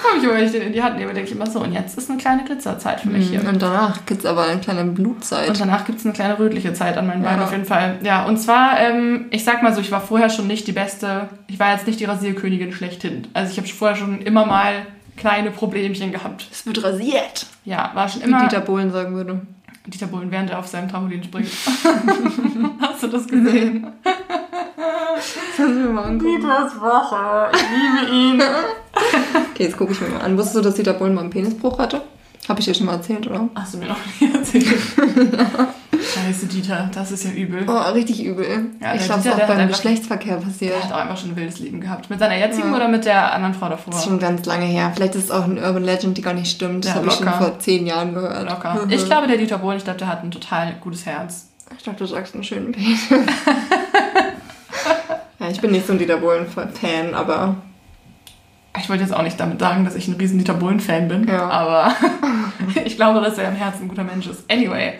Ich mich immer, wenn ich den in die Hand nehme, denke ich immer so, und jetzt ist eine kleine Glitzerzeit für mich hier. Und danach gibt es aber eine kleine Blutzeit. Und danach gibt es eine kleine rötliche Zeit an meinen Beinen Ja. auf jeden Fall. Ja, und zwar, ähm, ich sag mal so, ich war vorher schon nicht die beste, ich war jetzt nicht die Rasierkönigin schlechthin. Also ich habe vorher schon immer mal kleine Problemchen gehabt. es wird rasiert. Ja, war schon Wie immer... Dieter Bohlen sagen würde. Dieter Bohlen, während er auf seinem Trampolin springt. Hast du das gesehen? Kannst du mir mal angucken. Dieters Woche, ich liebe ihn. Okay, jetzt gucke ich mir mal an. Wusstest du, dass Dieter Bohlen mal einen Penisbruch hatte? Habe ich dir schon mal erzählt, oder? Hast du mir noch nie erzählt. Scheiße, Dieter, das ist ja übel. Oh, richtig übel. Ja, ich glaube, es ist auch beim Geschlechtsverkehr passiert. Der hat auch einfach schon ein wildes Leben gehabt. Mit seiner jetzigen Ja. oder mit der anderen Frau davor? Das ist schon ganz lange her. Vielleicht ist es auch eine Urban Legend, die gar nicht stimmt. Das Ja, habe ich schon locker. vor zehn Jahren gehört. Locker. Ich glaube, der Dieter Bohlen, ich glaube, der hat ein total gutes Herz. Ich dachte, du sagst einen schönen Penis. ja, ich bin nicht so ein Dieter Bohlen-Fan, aber Ich wollte jetzt auch nicht damit sagen, dass ich ein riesen Dieter Bohlen-Fan bin, Ja. aber ich glaube, dass er im Herzen ein guter Mensch ist. Anyway,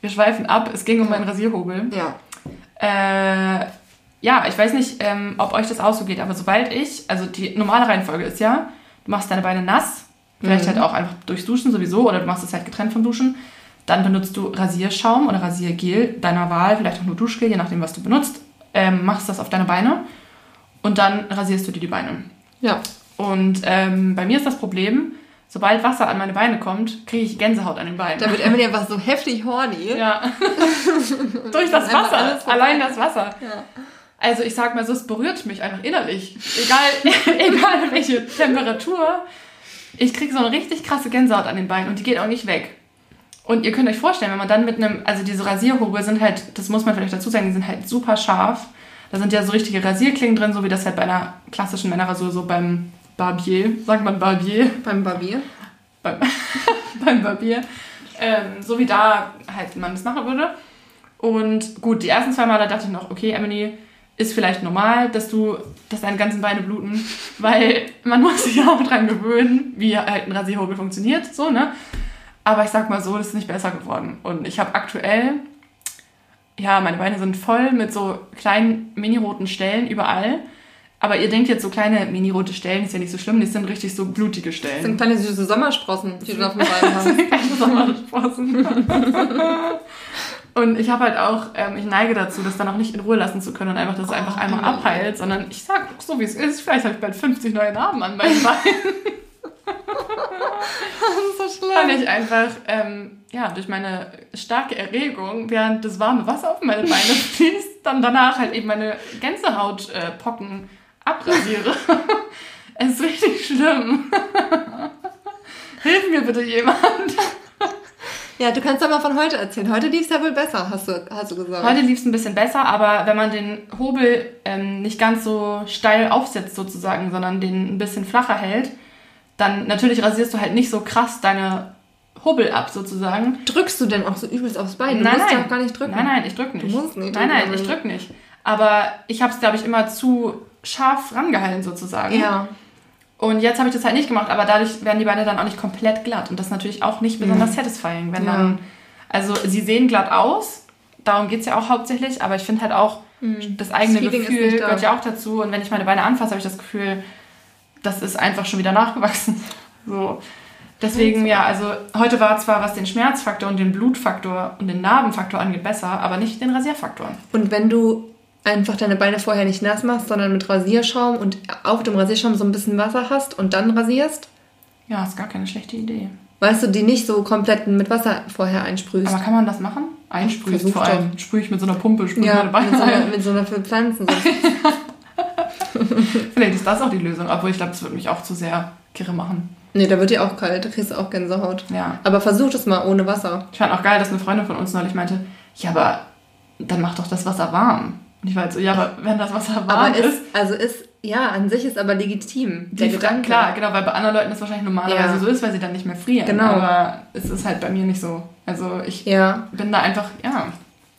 wir schweifen ab. Es ging um meinen Rasierhobel. ja. Äh, ja, ich weiß nicht, ähm, ob euch das auch so geht, aber sobald ich, also die normale Reihenfolge ist ja, du machst deine Beine nass, vielleicht Mhm. halt auch einfach durchs Duschen sowieso, oder du machst es halt getrennt vom Duschen. Dann benutzt du Rasierschaum oder Rasiergel deiner Wahl, vielleicht auch nur Duschgel, je nachdem, was du benutzt. Ähm, machst das auf deine Beine und dann rasierst du dir die Beine. Ja. Und ähm, bei mir ist das Problem, sobald Wasser an meine Beine kommt, kriege ich Gänsehaut an den Beinen. Da wird Emily einfach so heftig horny. ja. Durch das Wasser. Allein das Wasser. Ja. Also ich sag mal so, es berührt mich einfach innerlich. Egal, egal welche Temperatur. Ich kriege so eine richtig krasse Gänsehaut an den Beinen und die geht auch nicht weg. Und ihr könnt euch vorstellen, wenn man dann mit einem, also diese Rasierhobel sind halt, das muss man vielleicht dazu sagen, die sind halt super scharf. Da sind ja so richtige Rasierklingen drin, so wie das halt bei einer klassischen Männerrasur so beim Barbier, sagt man Barbier, Beim Barbier. beim, beim Barbier, ähm, so wie da halt man das machen würde. Und gut, die ersten zwei Male dachte ich noch, okay, Emily, ist vielleicht normal, dass du, dass deine ganzen Beine bluten, weil man muss sich auch dran gewöhnen, wie halt ein Rasierhobel funktioniert, so, ne? Aber ich sag mal so, das ist nicht besser geworden. Und ich habe aktuell, ja, meine Beine sind voll mit so kleinen mini-roten Stellen überall. Aber ihr denkt jetzt, so kleine mini-rote Stellen ist ja nicht so schlimm, die sind richtig so blutige Stellen. Das sind kleine süße Sommersprossen, die du auf dem Bein hast. keine Sommersprossen. und ich habe halt auch, ähm, ich neige dazu, das dann auch nicht in Ruhe lassen zu können und einfach, dass es einfach einmal abheilt, sondern ich sag so, wie es ist. Vielleicht habe ich bald 50 neue Narben an meinen Beinen. Das ist so Weil ich einfach, ähm, ja, durch meine starke Erregung, während das warme Wasser auf meine Beine fließt, dann danach halt eben meine Gänsehautpocken äh, Pocken abrasiere. es ist richtig schlimm. Hilf mir bitte jemand. Ja, du kannst doch mal von heute erzählen. Heute lief es ja wohl besser, hast du, hast du gesagt. Heute lief es ein bisschen besser, aber wenn man den Hobel ähm, nicht ganz so steil aufsetzt sozusagen, sondern den ein bisschen flacher hält, dann natürlich rasierst du halt nicht so krass deine Hobel ab sozusagen. Drückst du denn auch so übelst aufs Bein? Du nein, musst nein. ja auch gar nicht drücken. Nein, nein, ich drück nicht. Du musst nicht Nein, nein, ich drück nicht. Aber ich habe es, glaube ich, immer zu scharf rangehalten sozusagen. Ja. Und jetzt habe ich das halt nicht gemacht, aber dadurch werden die Beine dann auch nicht komplett glatt. Und das ist natürlich auch nicht besonders satisfying, wenn Ja. dann. Also sie sehen glatt aus, darum geht es ja auch hauptsächlich, aber ich finde halt auch, das eigene Das Gefühl gehört ja auch dazu. Und wenn ich meine Beine anfasse, habe ich das Gefühl, das ist einfach schon wieder nachgewachsen. So. Deswegen, ja, also heute war zwar, was den Schmerzfaktor und den Blutfaktor und den Narbenfaktor angeht, besser, aber nicht den Rasierfaktor. Und wenn du einfach deine Beine vorher nicht nass machst, sondern mit Rasierschaum und auf dem Rasierschaum so ein bisschen Wasser hast und dann rasierst, Ja, ist gar keine schlechte Idee. weißt du, die nicht so komplett mit Wasser vorher einsprühst. Aber kann man das machen? Einsprühen vor allem. Sprühe ich mit so einer Pumpe, sprühe ja, meine Beine mit so, einer, ein. mit so einer für Pflanzen. Vielleicht ist das auch die Lösung, obwohl ich glaube, das würde mich auch zu sehr kirre machen. nee, da wird dir auch kalt, da kriegst du auch Gänsehaut. Ja. Aber versuch das mal ohne Wasser. Ich fand auch geil, dass eine Freundin von uns neulich meinte, ja, aber dann mach doch das Wasser warm. Und ich war halt so, ja, aber wenn das Wasser warm Aber ist, ist, also ist, ja, an sich ist aber legitim. Der die Gedanke. klar, genau, weil bei anderen Leuten das wahrscheinlich normalerweise Ja. so ist, weil sie dann nicht mehr frieren. Genau. Aber es ist halt bei mir nicht so. Also ich Ja, bin da einfach, ja,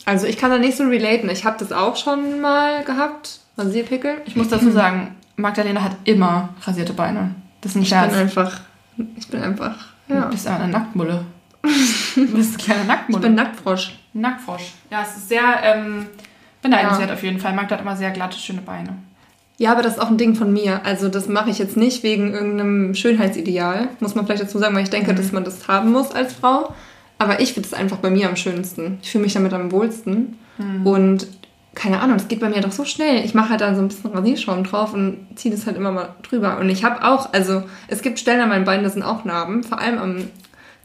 Also ich kann da nicht so relaten. Ich habe das auch schon mal gehabt, Rasierpickel. Ich muss dazu sagen, Magdalena hat immer rasierte Beine. Das ist ein Ich Scherz. bin einfach, ich bin einfach, Du ja. bist eine Nacktmulle. du bist eine kleine Ich Nacktmulle. bin Nacktfrosch. Nacktfrosch. Ja, es ist sehr ähm, beneidenswert auf jeden Fall. Magda hat immer sehr glatte, schöne Beine. Ja, aber das ist auch ein Ding von mir. Also das mache ich jetzt nicht wegen irgendeinem Schönheitsideal. Muss man vielleicht dazu sagen, weil ich denke, dass man das haben muss als Frau. Aber ich finde es einfach bei mir am schönsten. Ich fühle mich damit am wohlsten. Und keine Ahnung, es geht bei mir doch so schnell. Ich mache halt dann so ein bisschen Rasierschaum drauf und ziehe das halt immer mal drüber. Und ich habe auch, also es gibt Stellen an meinen Beinen, das sind auch Narben. Vor allem am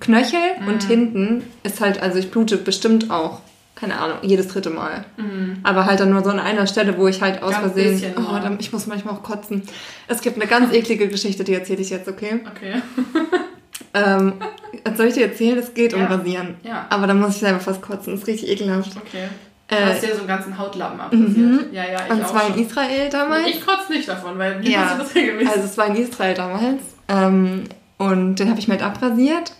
Knöchel und hinten ist halt, also ich blute bestimmt auch, keine Ahnung, jedes dritte Mal. Aber halt dann nur so an einer Stelle, wo ich halt aus Ganz Versehen, bisschen oh, dann, ich muss manchmal auch kotzen. Es gibt eine ganz eklige Geschichte, die erzähle ich jetzt, okay? Okay. Ähm, soll ich dir erzählen? Es geht um Ja. Rasieren. Ja. Aber dann muss ich selber fast kotzen. Das ist richtig ekelhaft. Okay. Äh, Du hast dir so einen ganzen Hautlappen abrasiert. Ja, ja, ich Und zwar in. Israel damals. Ich kotze nicht davon, weil mir Ja. passiert das regelmäßig. Also es war in Israel damals. Ähm, und den habe ich mir halt abrasiert.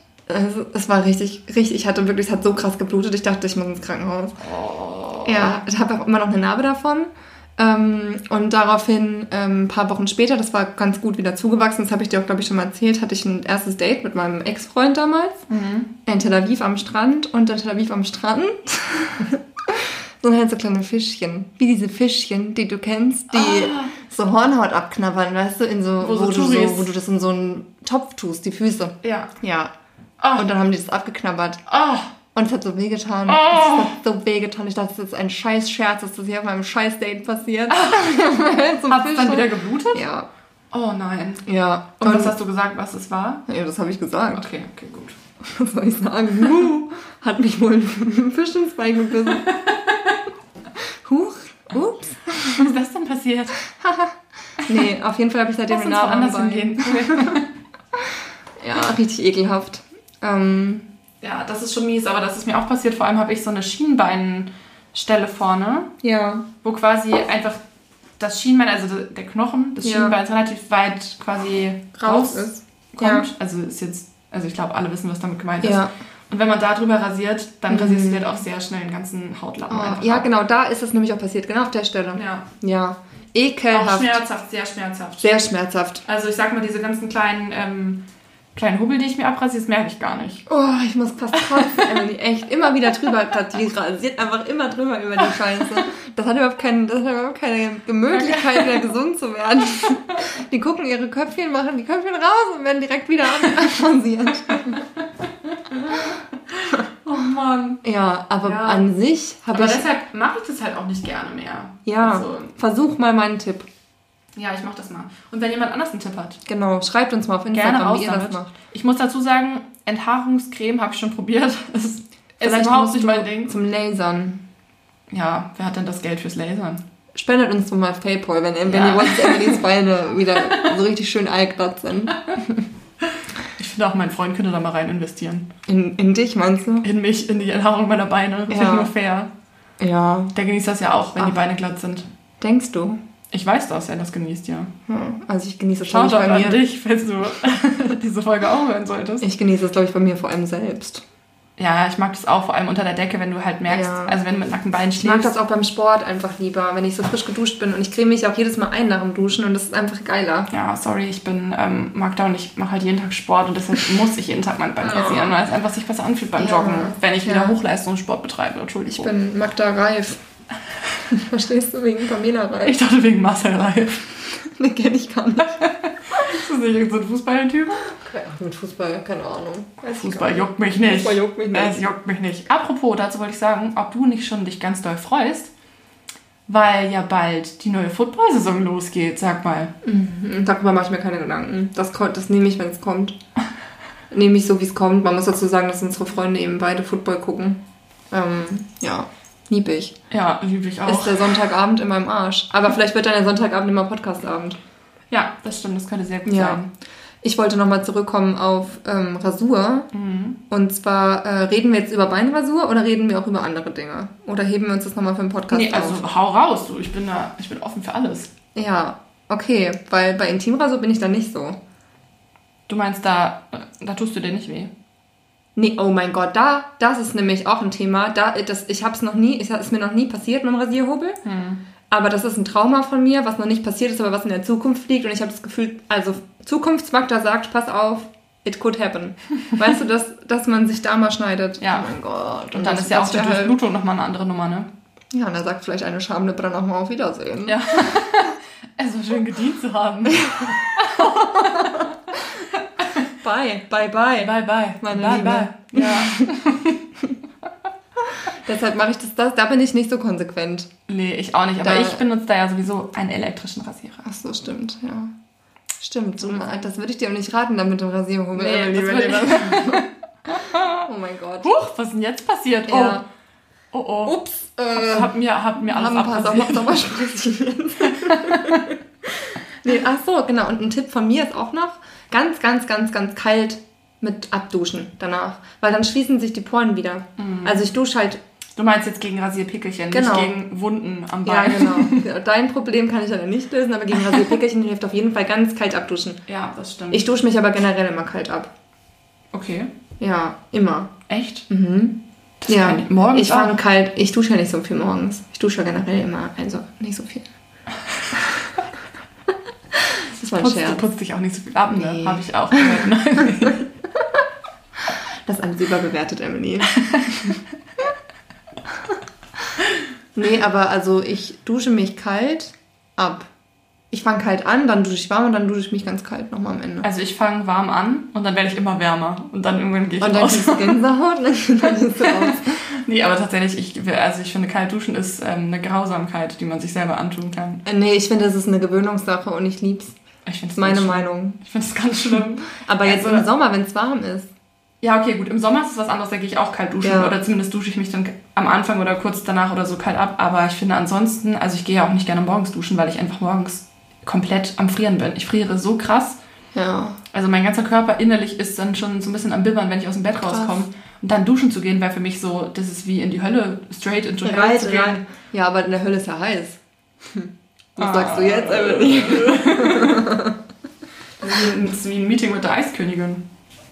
Es war richtig, richtig, ich hatte wirklich, es hat so krass geblutet, ich dachte, ich muss ins Krankenhaus. oh. Ja, ich habe auch immer noch eine Narbe davon. Ähm, und daraufhin, ähm, ein paar Wochen später, das war ganz gut wieder zugewachsen, das habe ich dir auch, glaube ich, schon mal erzählt, hatte ich ein erstes Date mit meinem Ex-Freund damals. In Tel Aviv am Strand und in Tel Aviv am Strand. so halt so kleine Fischchen. Wie diese Fischchen, die du kennst, die Ah. so Hornhaut abknabbern, weißt du, in so, Wo so du so, wo du das in so einen Topf tust, die Füße. Ja. Ja. Oh. Und dann haben die das abgeknabbert. Oh. Und es hat so wehgetan. Oh. Es hat so wehgetan. Ich dachte, das ist ein scheiß Scherz, dass das hier auf meinem scheiß Date passiert. so Hat es dann wieder geblutet? Ja. Oh nein. Ja. Und was hast du gesagt, was es war? Ja, das habe ich gesagt. Okay, okay, gut. Was soll ich sagen? Huh, hat mich wohl ein Fisch ins Bein gebissen. Huch, ups. Was ist das denn passiert? Nee, auf jeden Fall habe ich seitdem Lass eine uns Narbe am woanders hingehen. Ja, richtig ekelhaft. Ähm, Ja, das ist schon mies, aber das ist mir auch passiert. Vor allem habe ich so eine Schienbeinstelle vorne, ja. wo quasi einfach das Schienbein, also der Knochen des Ja. Schienbeins relativ weit quasi Raus raus ist. kommt. Also ist jetzt, also ich glaube, alle wissen, was damit gemeint ist. Ja. Und wenn man da drüber rasiert, dann rasierst du dir halt auch sehr schnell den ganzen Hautlappen Oh, einfach ja, ab. genau, da ist es nämlich auch passiert. Genau auf der Stelle. Ja. Ja. Auch Ekelhaft. schmerzhaft, sehr schmerzhaft. Sehr schmerzhaft. Also ich sag mal, diese ganzen kleinen, ähm, kleinen Hubbel, die ich mir abrasiere, das merke ich gar nicht. Oh, ich muss fast kotzen, Emily. Echt. Immer wieder drüber. Die rasiert einfach immer drüber über die Scheiße. Das hat überhaupt, kein, das hat überhaupt keine Möglichkeit, wieder gesund zu werden. Die gucken ihre Köpfchen, machen die Köpfchen raus und werden direkt wieder abrasiert. Oh Mann. Ja, aber Ja. an sich habe Aber ich... deshalb mache ich das halt auch nicht gerne mehr. Ja, Also, versuch mal meinen Tipp. Ja, ich mache das mal. Und wenn jemand anders einen Tipp hat, Genau, schreibt uns mal auf gerne Instagram, raus wie ihr das damit. macht. Ich muss dazu sagen, Enthaarungscreme habe ich schon probiert. Es ist, ist Vielleicht überhaupt nicht mein Ding. zum Lasern. Ja, wer hat denn das Geld fürs Lasern? Spendet uns doch mal Paypal, wenn, wenn Ja. ihr wollt, dass Emilys Beine wieder so richtig schön allglatt sind. Ich finde auch, mein Freund könnte da mal rein investieren. In, in dich, meinst du? In mich, in die Enthaarung meiner Beine. Das Ja. finde ich nur fair. Ja. Der genießt das ja auch, wenn die Ach. Beine glatt sind. Denkst du? Ich weiß, dass er das genießt, ja. Hm. Also ich genieße es, glaube ich, doch bei an mir. dich, falls du diese Folge auch hören solltest. Ich genieße es, glaube ich, bei mir vor allem selbst. Ja, ich mag das auch, vor allem unter der Decke, wenn du halt merkst, Ja. also wenn du mit nackten Beinen Ich mag schläfst. das auch beim Sport einfach lieber, wenn ich so frisch geduscht bin. Und ich creme mich auch jedes Mal ein nach dem Duschen und das ist einfach geiler. Ja, sorry, ich bin ähm, Magda und ich mache halt jeden Tag Sport und deshalb muss ich jeden Tag mein Bein rasieren, weil es einfach sich besser anfühlt beim Ja. Joggen, wenn ich wieder Ja. Hochleistungssport betreibe. Ich Entschuldigung. bin Magda Reif. Verstehst du, wegen Pamela Reif? Ich dachte wegen Marcel Reif. Den kenne ich gar nicht. Ist das nicht irgendein so Fußballtyp? Mit Fußball, keine Ahnung. Weiß Fußball juckt mich nicht. Fußball juckt mich nicht. Es juckt mich nicht. Apropos, dazu wollte ich sagen, ob du nicht schon dich ganz doll freust, weil ja bald die neue Football-Saison losgeht, sag mal. nicht. Darüber mache ich mir keine Gedanken. Das, das nehme ich, wenn es kommt. nehme ich so, wie es kommt. Man muss dazu sagen, dass unsere Freunde eben beide Football gucken. Ähm, ja, lieb ich. Ja, liebe ich auch. Ist der Sonntagabend in meinem Arsch. Aber vielleicht wird dann der Sonntagabend immer Podcastabend. ja, das stimmt, das könnte sehr gut Ja. sein. Ich wollte nochmal zurückkommen auf ähm, Rasur. Mhm. Und zwar, äh, reden wir jetzt über Beinrasur oder reden wir auch über andere Dinge? Oder heben wir uns das nochmal für den Podcast Nee, also auf? hau raus, du. Ich bin da, ich bin offen für alles. Ja, okay. Weil bei Intimrasur bin ich da nicht so. Du meinst, da, da tust du dir nicht weh? Nee, oh mein Gott, da, das ist nämlich auch ein Thema. Da, das, ich habe es noch nie, es ist mir noch nie passiert mit dem Rasierhobel. Aber das ist ein Trauma von mir, was noch nicht passiert ist, aber was in der Zukunft liegt. Und ich habe das Gefühl, also Zukunftsmakler sagt, pass auf, it could happen. weißt du, dass, dass man sich da mal schneidet? Ja. Oh mein Gott. Und dann ist ja auch die Durchblutung nochmal eine andere Nummer, ne? Ja, und da sagt vielleicht eine Schamlippe dann auch mal auf Wiedersehen. Ja. es war schön gedient zu haben. Bye, bye, bye. Bye, bye. Meine bye, Liebe. bye. Ja. Deshalb mache ich das, das, da bin ich nicht so konsequent. Nee, ich auch nicht. Aber Da- ich benutze da ja sowieso einen elektrischen Rasierer. Ach so, stimmt, ja. Stimmt, so, das würde ich dir auch nicht raten, dann mit dem Rasierhobel. Nee, das dir ich- Oh mein Gott. Huch, was ist denn jetzt passiert? Oh, Ja. oh, oh. Ups, äh, Hab mir, hab mir alles abrasiert. Sommersprossen. nee, ach so, genau. Und ein Tipp von mir ist auch noch, ganz, ganz, ganz, ganz kalt mit abduschen danach. Weil dann schließen sich die Poren wieder. Also ich dusche halt, Du meinst jetzt gegen Rasierpickelchen, Genau. nicht gegen Wunden am ja Bein. genau. Ja, Dein Problem kann ich leider nicht lösen, aber gegen Rasierpickelchen hilft auf jeden Fall ganz kalt abduschen. Ja, das stimmt. Ich dusche mich aber generell immer kalt ab. okay. Ja, immer. Echt? Mhm. Das ja, morgens ich fange kalt, ich dusche ja nicht so viel morgens. Ich dusche ja generell immer, also nicht so viel. Das war ein Putzt, du Scherz. putzt dich auch nicht so viel ab, ne? Nee. Habe ich auch gehört. Nein. Das ist alles überbewertet, Emily. nee, aber also ich dusche mich kalt ab. Ich fange kalt an, dann dusche ich warm und dann dusche ich mich ganz kalt nochmal am Ende. Also ich fange warm an und dann werde ich immer wärmer. Und dann irgendwann gehe ich Und dann raus. kriegst du Gänsehaut und dann, dann du raus. Nee, aber tatsächlich, ich, also ich finde, kalt duschen ist ähm, eine Grausamkeit, die man sich selber antun kann. Äh, Nee, ich finde, das ist eine gewöhnungssache und ich lieb's. Ich ist meine Meinung. Ich finde es ganz schlimm. Aber jetzt Also- im Sommer, wenn es warm ist. Ja, okay, gut. Im Sommer ist es was anderes, da gehe ich auch kalt duschen. Ja. Oder zumindest dusche ich mich dann am Anfang oder kurz danach oder so kalt ab. Aber ich finde ansonsten, also ich gehe ja auch nicht gerne morgens duschen, weil ich einfach morgens komplett am Frieren bin. Ich friere so krass. Ja. Also mein ganzer Körper innerlich ist dann schon so ein bisschen am Bibbern, wenn ich aus dem Bett Krass. rauskomme. Und dann duschen zu gehen, wäre für mich so, das ist wie in die Hölle, straight into hell zu gehen. Ja, aber in der Hölle ist ja heiß. Hm. Was Ah. sagst du jetzt, Emily? Das ist wie- das ist wie ein Meeting mit der Eiskönigin.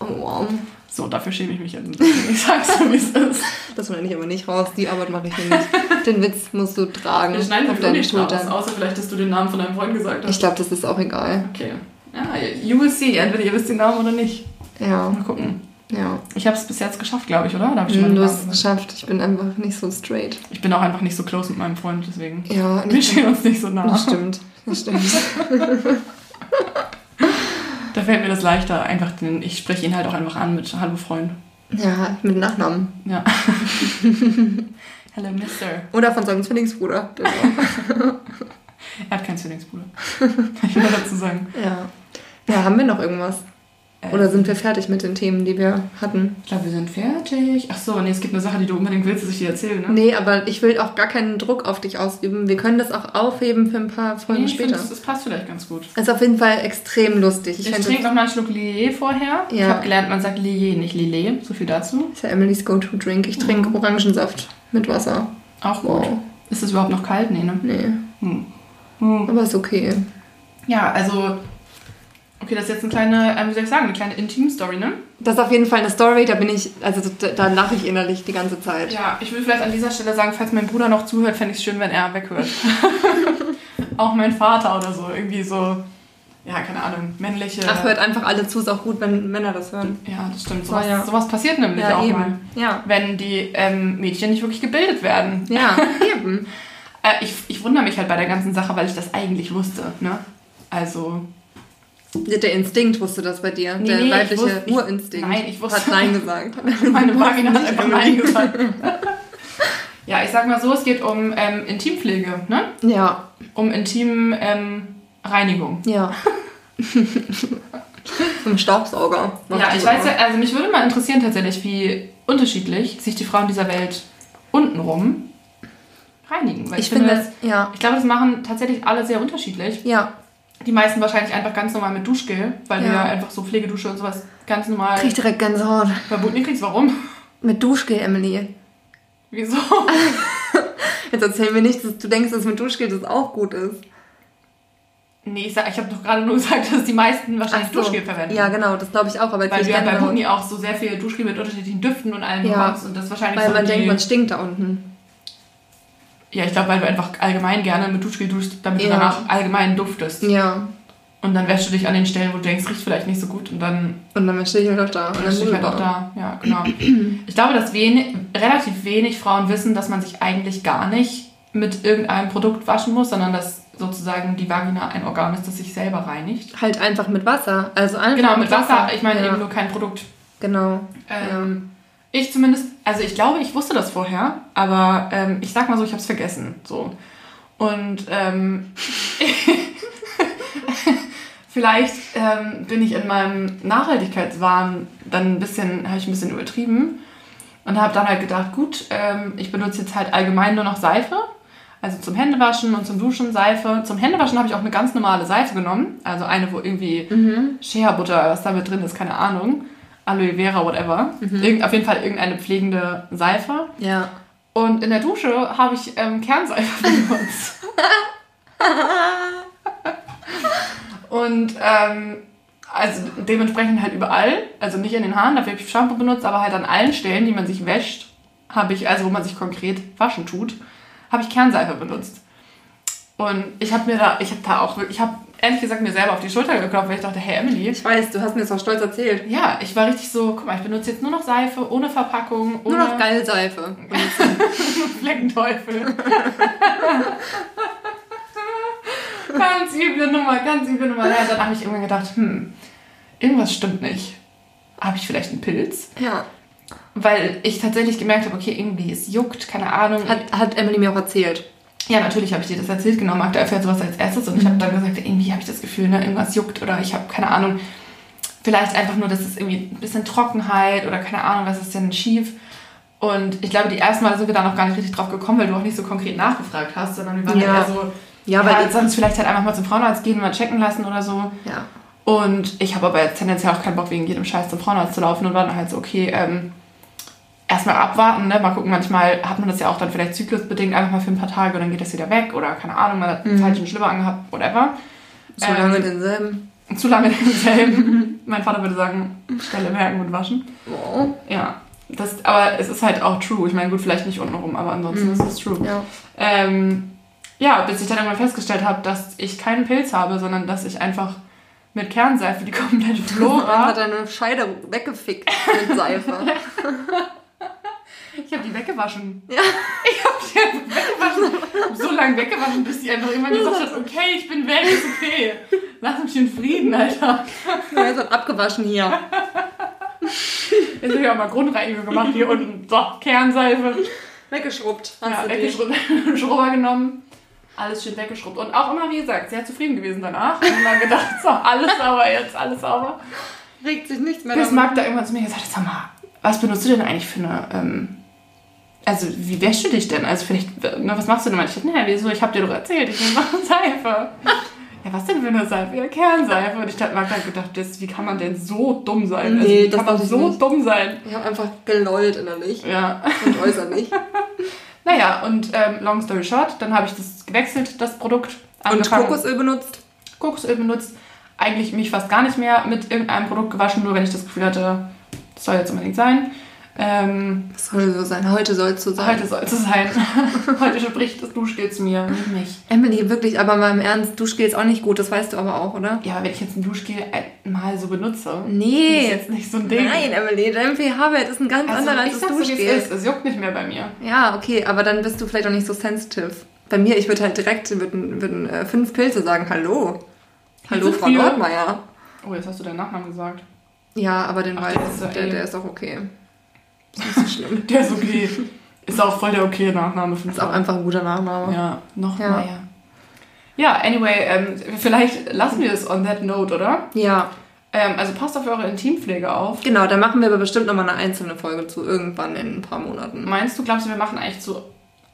Oh, wow. So, dafür schäme ich mich jetzt. Ich sag's so, wie es ist. Das schneide ich aber nicht raus. Die Arbeit mache ich nicht. Den Witz musst du tragen Wir schneiden auf deinen nicht raus, Schultern. außer vielleicht, dass du den Namen von deinem Freund gesagt hast. Ich glaube, das ist auch egal. Okay. Ja, you will see. Entweder ihr wisst den Namen oder nicht. Ja, Mal gucken. Ja. Ich habe es bis jetzt geschafft, glaube ich, oder? Hab ich Du hast es geschafft. Ich bin einfach nicht so straight. Ich bin auch einfach nicht so close mit meinem Freund, deswegen. Ja, Wir stehen uns nicht so nah. das stimmt. Das stimmt. Da fällt mir das leichter. Einfach den, ich spreche ihn halt auch einfach an mit Hallo Freund. Ja, mit Nachnamen. Ja. Hello Mister. Oder von seinem Zwillingsbruder. Er hat keinen Zwillingsbruder. ich will dazu sagen. ja. Ja, haben wir noch irgendwas? Oder sind wir fertig mit den Themen, die wir hatten? Ich glaube, wir sind fertig. Ach so, nee, es gibt eine Sache, die du unbedingt willst, dass ich dir erzähle, ne? Nee, aber ich will auch gar keinen Druck auf dich ausüben. Wir können das auch aufheben für ein paar Folgen Nee, ich später. finde, das, das passt vielleicht ganz gut. ist auf jeden Fall extrem lustig. Ich, Ich, trinke das noch mal einen Schluck Lillet vorher. Ich Ja. habe gelernt, man sagt Lillet, nicht Lillet. So viel dazu. ist ja Emily's Go-To-Drink. Ich trinke Mhm. Orangensaft mit Wasser. Auch gut. Wow. Ist es überhaupt noch kalt? Nee, ne? Nee, Hm. Hm. aber ist okay. Ja, also... Okay, das ist jetzt eine kleine, ähm, wie soll ich sagen, eine kleine Intim-Story, ne? Das ist auf jeden Fall eine Story, da bin ich, also da, da lache ich innerlich die ganze Zeit. Ja, ich will vielleicht an dieser Stelle sagen, falls mein Bruder noch zuhört, fände ich es schön, wenn er weghört. auch mein Vater oder so. Irgendwie so, ja, keine Ahnung, männliche... Ach, hört einfach alle zu, ist auch gut, wenn Männer das hören. Ja, das stimmt. Sowas, ja. sowas passiert nämlich Ja, auch eben. mal. Ja, Wenn die ähm, Mädchen nicht wirklich gebildet werden. ja, eben. Äh, ich, ich wundere mich halt bei der ganzen Sache, weil ich das eigentlich wusste. Ne? Also, Der Instinkt wusste das bei dir. Nee, der nee, ich weibliche wusste- ich- Urinstinkt. nein, ich wusste- Hat Nein gesagt. meine Vagina hat einfach Nein gesagt. ja, ich sag mal so, es geht um ähm, Intimpflege, ne? Ja, Um Intim ähm, Reinigung. ja. Im Staubsauger. Ja, ich weiß ja, also mich würde mal interessieren tatsächlich, wie unterschiedlich sich die Frauen dieser Welt untenrum reinigen. Weil Ich finde, ja. ich glaube, das machen tatsächlich alle sehr unterschiedlich. Ja, Die meisten wahrscheinlich einfach ganz normal mit Duschgel, weil du Ja. ja einfach so Pflegedusche und sowas ganz normal krieg direkt Gänsehaut. verboten kriegst. Warum? Mit Duschgel, Emily. Wieso? Jetzt erzähl mir nicht, dass du denkst, dass mit Duschgel das auch gut ist. Nee, ich, sag- ich habe doch gerade nur gesagt, dass die meisten wahrscheinlich so. Duschgel verwenden. Ja, genau, das glaube ich auch. Aber Weil du ja bei denke, Buni auch so sehr viel Duschgel mit unterschiedlichen Düften und allem Ja. bekommst und das wahrscheinlich weil so man denkt, man stinkt da unten. Ja, ich glaube, weil du einfach allgemein gerne mit Duschgel duschst, damit du Ja. danach allgemein duftest. Ja. Und dann wäschst du dich an den Stellen, wo du denkst, riecht vielleicht nicht so gut und dann Und dann stehe ich halt auch da. Und dann dann steht halt auch da. Ja, genau. Ich glaube, dass wenig, relativ wenig Frauen wissen, dass man sich eigentlich gar nicht mit irgendeinem Produkt waschen muss, sondern dass sozusagen die Vagina ein Organ ist, das sich selber reinigt. Halt einfach mit Wasser. Also einfach Genau, mit Wasser. Ich meine ja. eben nur kein Produkt. Genau. Ähm, Ich zumindest, also ich glaube, ich wusste das vorher, aber ähm, ich sag mal so, ich habe es vergessen. So. Und ähm, vielleicht ähm, bin ich in meinem Nachhaltigkeitswahn dann ein bisschen, habe ich ein bisschen übertrieben und habe dann halt gedacht, gut, ähm, ich benutze jetzt halt allgemein nur noch Seife. Also zum Händewaschen und zum Duschen Seife. Zum Händewaschen habe ich auch eine ganz normale Seife genommen. Also eine, wo irgendwie Shea-Butter, was da mit drin ist, keine Ahnung. Aloe Vera, whatever. Irgend, auf jeden Fall irgendeine pflegende Seife. Ja. Und in der Dusche habe ich ähm, Kernseife benutzt. und ähm, also dementsprechend halt überall, also nicht in den Haaren, dafür habe ich Shampoo benutzt, aber halt an allen Stellen, die man sich wäscht, habe ich, also wo man sich konkret waschen tut, habe ich Kernseife benutzt. Und ich habe mir da, ich habe da auch, wirklich- ich habe ehrlich gesagt mir selber auf die Schulter geklopft, weil ich dachte, hey Emily, Ich weiß, du hast mir das auch stolz erzählt. ja, ich war richtig so, guck mal, ich benutze jetzt nur noch Seife, ohne Verpackung, ohne Nur noch Geilseife. Fleckenteufel. ganz üble Nummer, ganz üble Nummer. Ja, dann habe ich irgendwann gedacht, hm, irgendwas stimmt nicht. Habe ich vielleicht einen Pilz? Ja. Weil ich tatsächlich gemerkt habe, okay, irgendwie es juckt, keine Ahnung. Hat, hat Emily mir auch erzählt. Ja, natürlich habe ich dir das erzählt, genau. Magda erfährt sowas als erstes und ich habe dann gesagt, irgendwie habe ich das Gefühl, ne, irgendwas juckt oder ich habe keine Ahnung. Vielleicht einfach nur, dass es irgendwie ein bisschen Trockenheit oder keine Ahnung, was ist denn schief. Und ich glaube, die ersten Mal sind wir da noch gar nicht richtig drauf gekommen, weil du auch nicht so konkret nachgefragt hast, sondern wir waren Ja. eher so, Ja, ja, weil ich- sonst vielleicht halt einfach mal zum Frauenarzt gehen und mal checken lassen oder so. Ja. Und ich habe aber jetzt tendenziell auch keinen Bock, wegen jedem Scheiß zum Frauenarzt zu laufen und war dann halt so, okay, ähm, erstmal abwarten, ne? mal gucken, manchmal hat man das ja auch dann vielleicht zyklusbedingt einfach mal für ein paar Tage und dann geht das wieder weg oder keine Ahnung, man hat einen falschen Schlipper angehabt, whatever. So Ähm, lange denselben. Zu lange denselben. mein Vater würde sagen, Stelle merken und waschen. Oh. Ja, das, aber es ist halt auch true. Ich meine, gut, vielleicht nicht untenrum, aber ansonsten ist es true. Ja. Ähm, ja, bis ich dann irgendwann festgestellt habe, dass ich keinen Pilz habe, sondern dass ich einfach mit Kernseife die komplette Flora. hat eine Scheide weggefickt mit Seife. ich habe die weggewaschen. Ja. Ich habe die weggewaschen. So lange weggewaschen, bis die einfach irgendwann gesagt hat, okay, ich bin weg, ist okay. Lass mich in Frieden, Alter. Ja, jetzt hat abgewaschen hier. Jetzt habe ich auch mal Grundreinigung gemacht hier unten. So, Kernseife. Weggeschrubbt. Hast Ja, weggeschrubbt, Schrubber genommen. Alles schön weggeschrubbt. Und auch immer, wie gesagt, sehr zufrieden gewesen danach. Und immer gedacht, so, alles sauber jetzt, alles sauber. Regt sich nichts mehr Bis davon. Magda irgendwann zu mir gesagt hat, sag mal, was benutzt du denn eigentlich für eine, ähm, also wie wäschst du dich denn? Also vielleicht, ne, was machst du denn? Ich dachte, naja, wieso, ich hab dir doch erzählt, ich nehme Seife. Ja, was denn für eine Seife? Ja, Kernseife. Und ich dachte, Magda hat gedacht, das, wie kann man denn so dumm sein? Also, Nee, wie das kann man so nicht. dumm sein? Ich habe einfach gelollt innerlich Ja. und äußerlich. Naja, und ähm, long story short, dann habe ich das gewechselt, das Produkt. Und angefangen- Kokosöl benutzt. Kokosöl benutzt. Eigentlich mich fast gar nicht mehr mit irgendeinem Produkt gewaschen, nur wenn ich das Gefühl hatte, das soll jetzt unbedingt sein. Ähm, Das soll so sein. Heute soll es so sein. heute soll es sein. heute spricht das Duschgel zu mir, nicht mich. Emily, wirklich, aber mal im Ernst, Duschgel ist auch nicht gut, das weißt du aber auch, oder? Ja, aber wenn ich jetzt ein Duschgel einmal so benutze, Nee. ist jetzt nicht so ein Ding. Nein, Emily, dein pH-Wert ist ein ganz also, anderer als das sag's so, Duschgel. es ist. Es juckt nicht mehr bei mir. Ja, okay, aber dann bist du vielleicht auch nicht so sensitive. Bei mir, ich würde halt direkt würden, würden, äh, fünf Pilze sagen, hallo. Hallo, so Frau? Nordmeier. Oh, jetzt hast du deinen Nachnamen gesagt. Ja, aber den Ach, weiß der ist der, eh- der ist auch okay. Ist nicht so schlimm. Der ist okay. ist auch voll der okay Nachname. Ist auch einfach ein guter Nachname. Ja, noch Ja. Meier. Ja, anyway, ähm, vielleicht lassen wir es on that note, oder? Ja, Ähm, also passt auf eure Intimpflege auf. genau, da machen wir aber bestimmt nochmal eine einzelne Folge zu, irgendwann in ein paar Monaten. Meinst du, glaubst du, wir machen eigentlich zu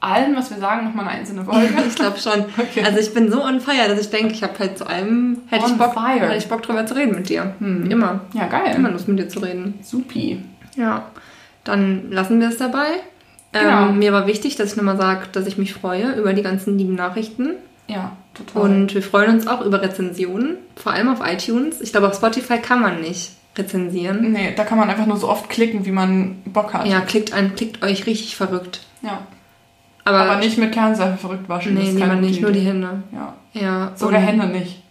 allem, was wir sagen, nochmal eine einzelne Folge? Ich glaube schon. Okay. Also ich bin so on fire, dass ich denke, ich habe halt zu allem, hätte On ich, Bock, fire. hätte ich Bock drüber zu reden mit dir. Hm. Immer. ja, geil. Immer Lust mit dir zu reden. Supi. Ja, dann lassen wir es dabei. Genau. Ähm, mir war wichtig, dass ich nochmal sage, dass ich mich freue über die ganzen lieben Nachrichten. Ja, total. Und wir freuen uns auch über Rezensionen, vor allem auf iTunes. Ich glaube, auf Spotify kann man nicht rezensieren. nee, da kann man einfach nur so oft klicken, wie man Bock hat. Ja, klickt, ein, klickt euch richtig verrückt. Ja. Aber, Aber nicht mit Kernseife verrückt waschen. nee, man nicht, nur die. Hände. Ja. Ja, Sogar Hände nicht.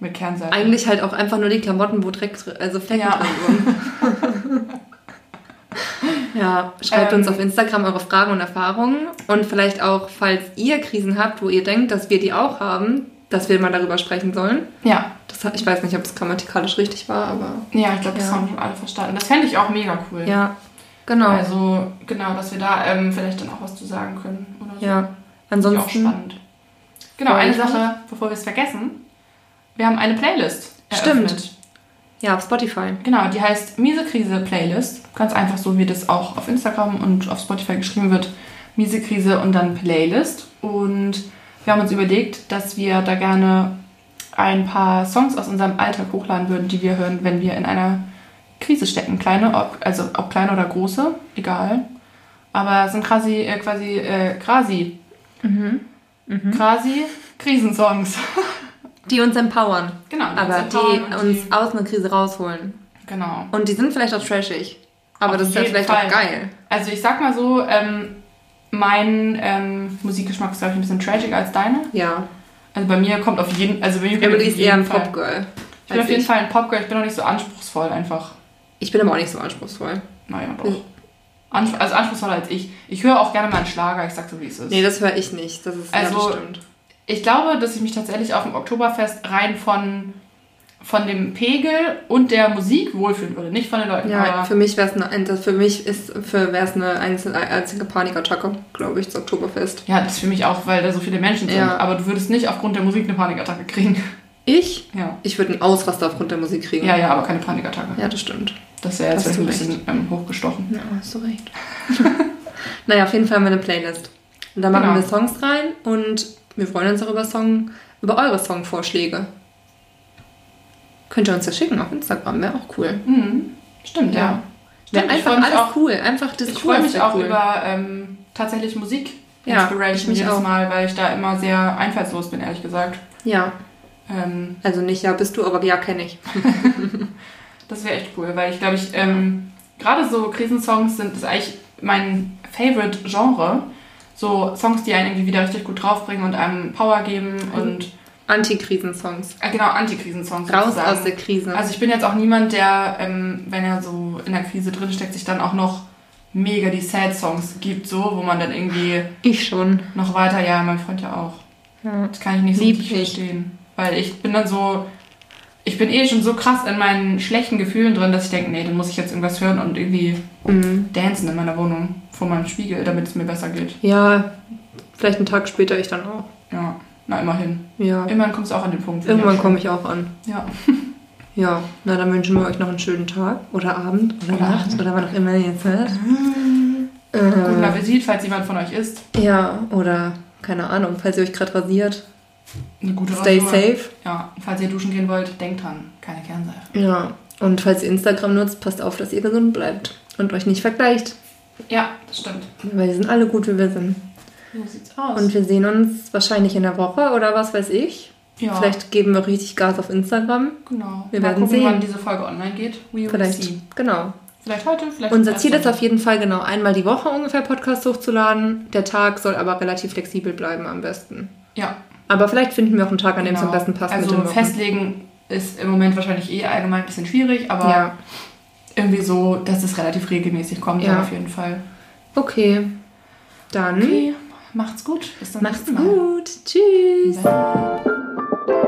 Mit Kernseife. Eigentlich halt auch einfach nur die Klamotten, wo Dreck, also Flecken Ja. drin sind. ja, schreibt Ähm. uns auf Instagram eure Fragen und Erfahrungen und vielleicht auch, falls ihr Krisen habt, wo ihr denkt, dass wir die auch haben, dass wir mal darüber sprechen sollen. Ja. Das, ich weiß nicht, ob es grammatikalisch richtig war, aber Ja, ich glaube, das Ja. haben schon alle verstanden. Das fände ich auch mega cool. ja, genau. Also, genau, dass wir da ähm, vielleicht dann auch was zu sagen können. Oder so. ja, ich auch ansonsten spannend. Genau, eine. Sache, bevor wir es vergessen. Wir haben eine Playlist. Stimmt. Ja, auf Spotify. Genau, die heißt Miese Krise Playlist. Ganz einfach so, wie das auch auf Instagram und auf Spotify geschrieben wird. Miese Krise und dann Playlist. Und wir haben uns überlegt, dass wir da gerne ein paar Songs aus unserem Alltag hochladen würden, die wir hören, wenn wir in einer Krise stecken. Kleine, ob, also ob kleine oder große, egal. Aber es sind quasi, äh, quasi, äh, quasi, Mhm. quasi Krisensongs. Die uns empowern, Genau. die aber uns empowern die uns aus einer Krise rausholen. Genau. Und die sind vielleicht auch trashig. Aber Auf das ist ja vielleicht Fall. auch geil. Also ich sag mal so, ähm, mein ähm, Musikgeschmack ist, glaube ich, ein bisschen tragiger als deine. Ja. Also bei mir kommt auf jeden also bei mir kommt Emily auf ist jeden eher ein Fall- Popgirl. Ich bin auf jeden ich. Fall ein Popgirl, ich bin auch nicht so anspruchsvoll einfach. Ich bin aber auch nicht so anspruchsvoll. Naja, doch. Mhm. Anspr also anspruchsvoller als ich. Ich höre auch gerne mal einen Schlager, ich sag so wie es ist. Nee, das höre ich nicht. Das ist Also, ja, stimmt. Ich glaube, dass ich mich tatsächlich auf dem Oktoberfest rein von, von dem Pegel und der Musik wohlfühlen würde. Nicht von den Leuten, Ja, für mich wäre es eine, für mich ist, für wäre es eine einzelne, einzige Panikattacke, glaube ich, das Oktoberfest. ja, das ist für mich auch, weil da so viele Menschen sind. Ja. Aber du würdest nicht aufgrund der Musik eine Panikattacke kriegen. Ich? Ja. Ich würde einen Ausraster aufgrund der Musik kriegen. Ja, ja, aber keine Panikattacke. Ja, das stimmt. Das ist ja jetzt ein bisschen ähm, hochgestochen. Ja, hast du recht. naja, auf jeden Fall haben wir eine Playlist. Und da machen Genau. wir Songs rein und wir freuen uns auch über Song, über eure Songvorschläge. Könnt ihr uns das schicken auf Instagram, wäre auch cool. Mhm. Stimmt, ja. Ja. Stimmt, Wäre ich einfach alles auch, cool. Einfach das ich freue mich auch cool. über ähm, tatsächlich Musik. Ja, ich Inspiration mich jedes auch. Mal, weil ich da immer sehr einfallslos bin, ehrlich gesagt. Ja, Ähm, also nicht ja bist du, aber ja kenne ich. das wäre echt cool, weil ich glaube, ich ähm, gerade so Krisensongs sind ist eigentlich mein Favorite Genre. So Songs, die einen irgendwie wieder richtig gut draufbringen und einem Power geben und Antikrisensongs. äh, genau Antikrisensongs. Raus sozusagen. aus der Krise. Also ich bin jetzt auch niemand, der, ähm, wenn er so in der Krise drinsteckt, sich dann auch noch mega die Sad-Songs gibt, so, wo man dann irgendwie ich schon. noch weiter, ja, mein Freund ja auch. Ja. Das kann ich nicht so Lieb richtig ich. verstehen. Weil ich bin dann so, ich bin eh schon so krass in meinen schlechten Gefühlen drin, dass ich denke, nee, dann muss ich jetzt irgendwas hören und irgendwie Mhm. dancen in meiner Wohnung vor meinem Spiegel, damit es mir besser geht. ja, vielleicht einen Tag später ich dann auch. Ja, na immerhin. Ja. Irgendwann kommst du auch an den Punkt. Irgendwann komme ich auch an. Ja. Ja, na dann wünschen wir euch noch einen schönen Tag oder Abend oder, Oder Nacht Abend. oder wann auch immer ihr jetzt hört. Guten Äh, Appetit, falls jemand von euch isst. ja, oder keine Ahnung, falls ihr euch gerade rasiert, Eine gute stay Rasur. safe. Ja, falls ihr duschen gehen wollt, denkt dran, keine Kernseife. Ja, und falls ihr Instagram nutzt, passt auf, dass ihr gesund bleibt und euch nicht vergleicht. Ja, das stimmt. Weil wir sind alle gut, wie wir sind. So sieht's aus. Und wir sehen uns wahrscheinlich in der Woche oder was weiß ich. ja, Vielleicht geben wir richtig Gas auf Instagram. genau. wir Mal werden gucken, sehen. wann diese Folge online geht. We Vielleicht. see. Genau. Vielleicht heute, vielleicht Unser Ziel ist auf jeden Fall genau einmal die Woche ungefähr Podcast hochzuladen. Der Tag soll aber relativ flexibel bleiben am besten. Ja, Aber vielleicht finden wir auch einen Tag, an dem es genau. am besten passt Also festlegen ist im Moment wahrscheinlich eh allgemein ein bisschen schwierig, aber Ja, irgendwie so, dass es relativ regelmäßig kommt, Ja. dann auf jeden Fall. okay. Dann Okay, macht's gut. Bis zum macht's nächsten Mal. gut. Tschüss. Bye.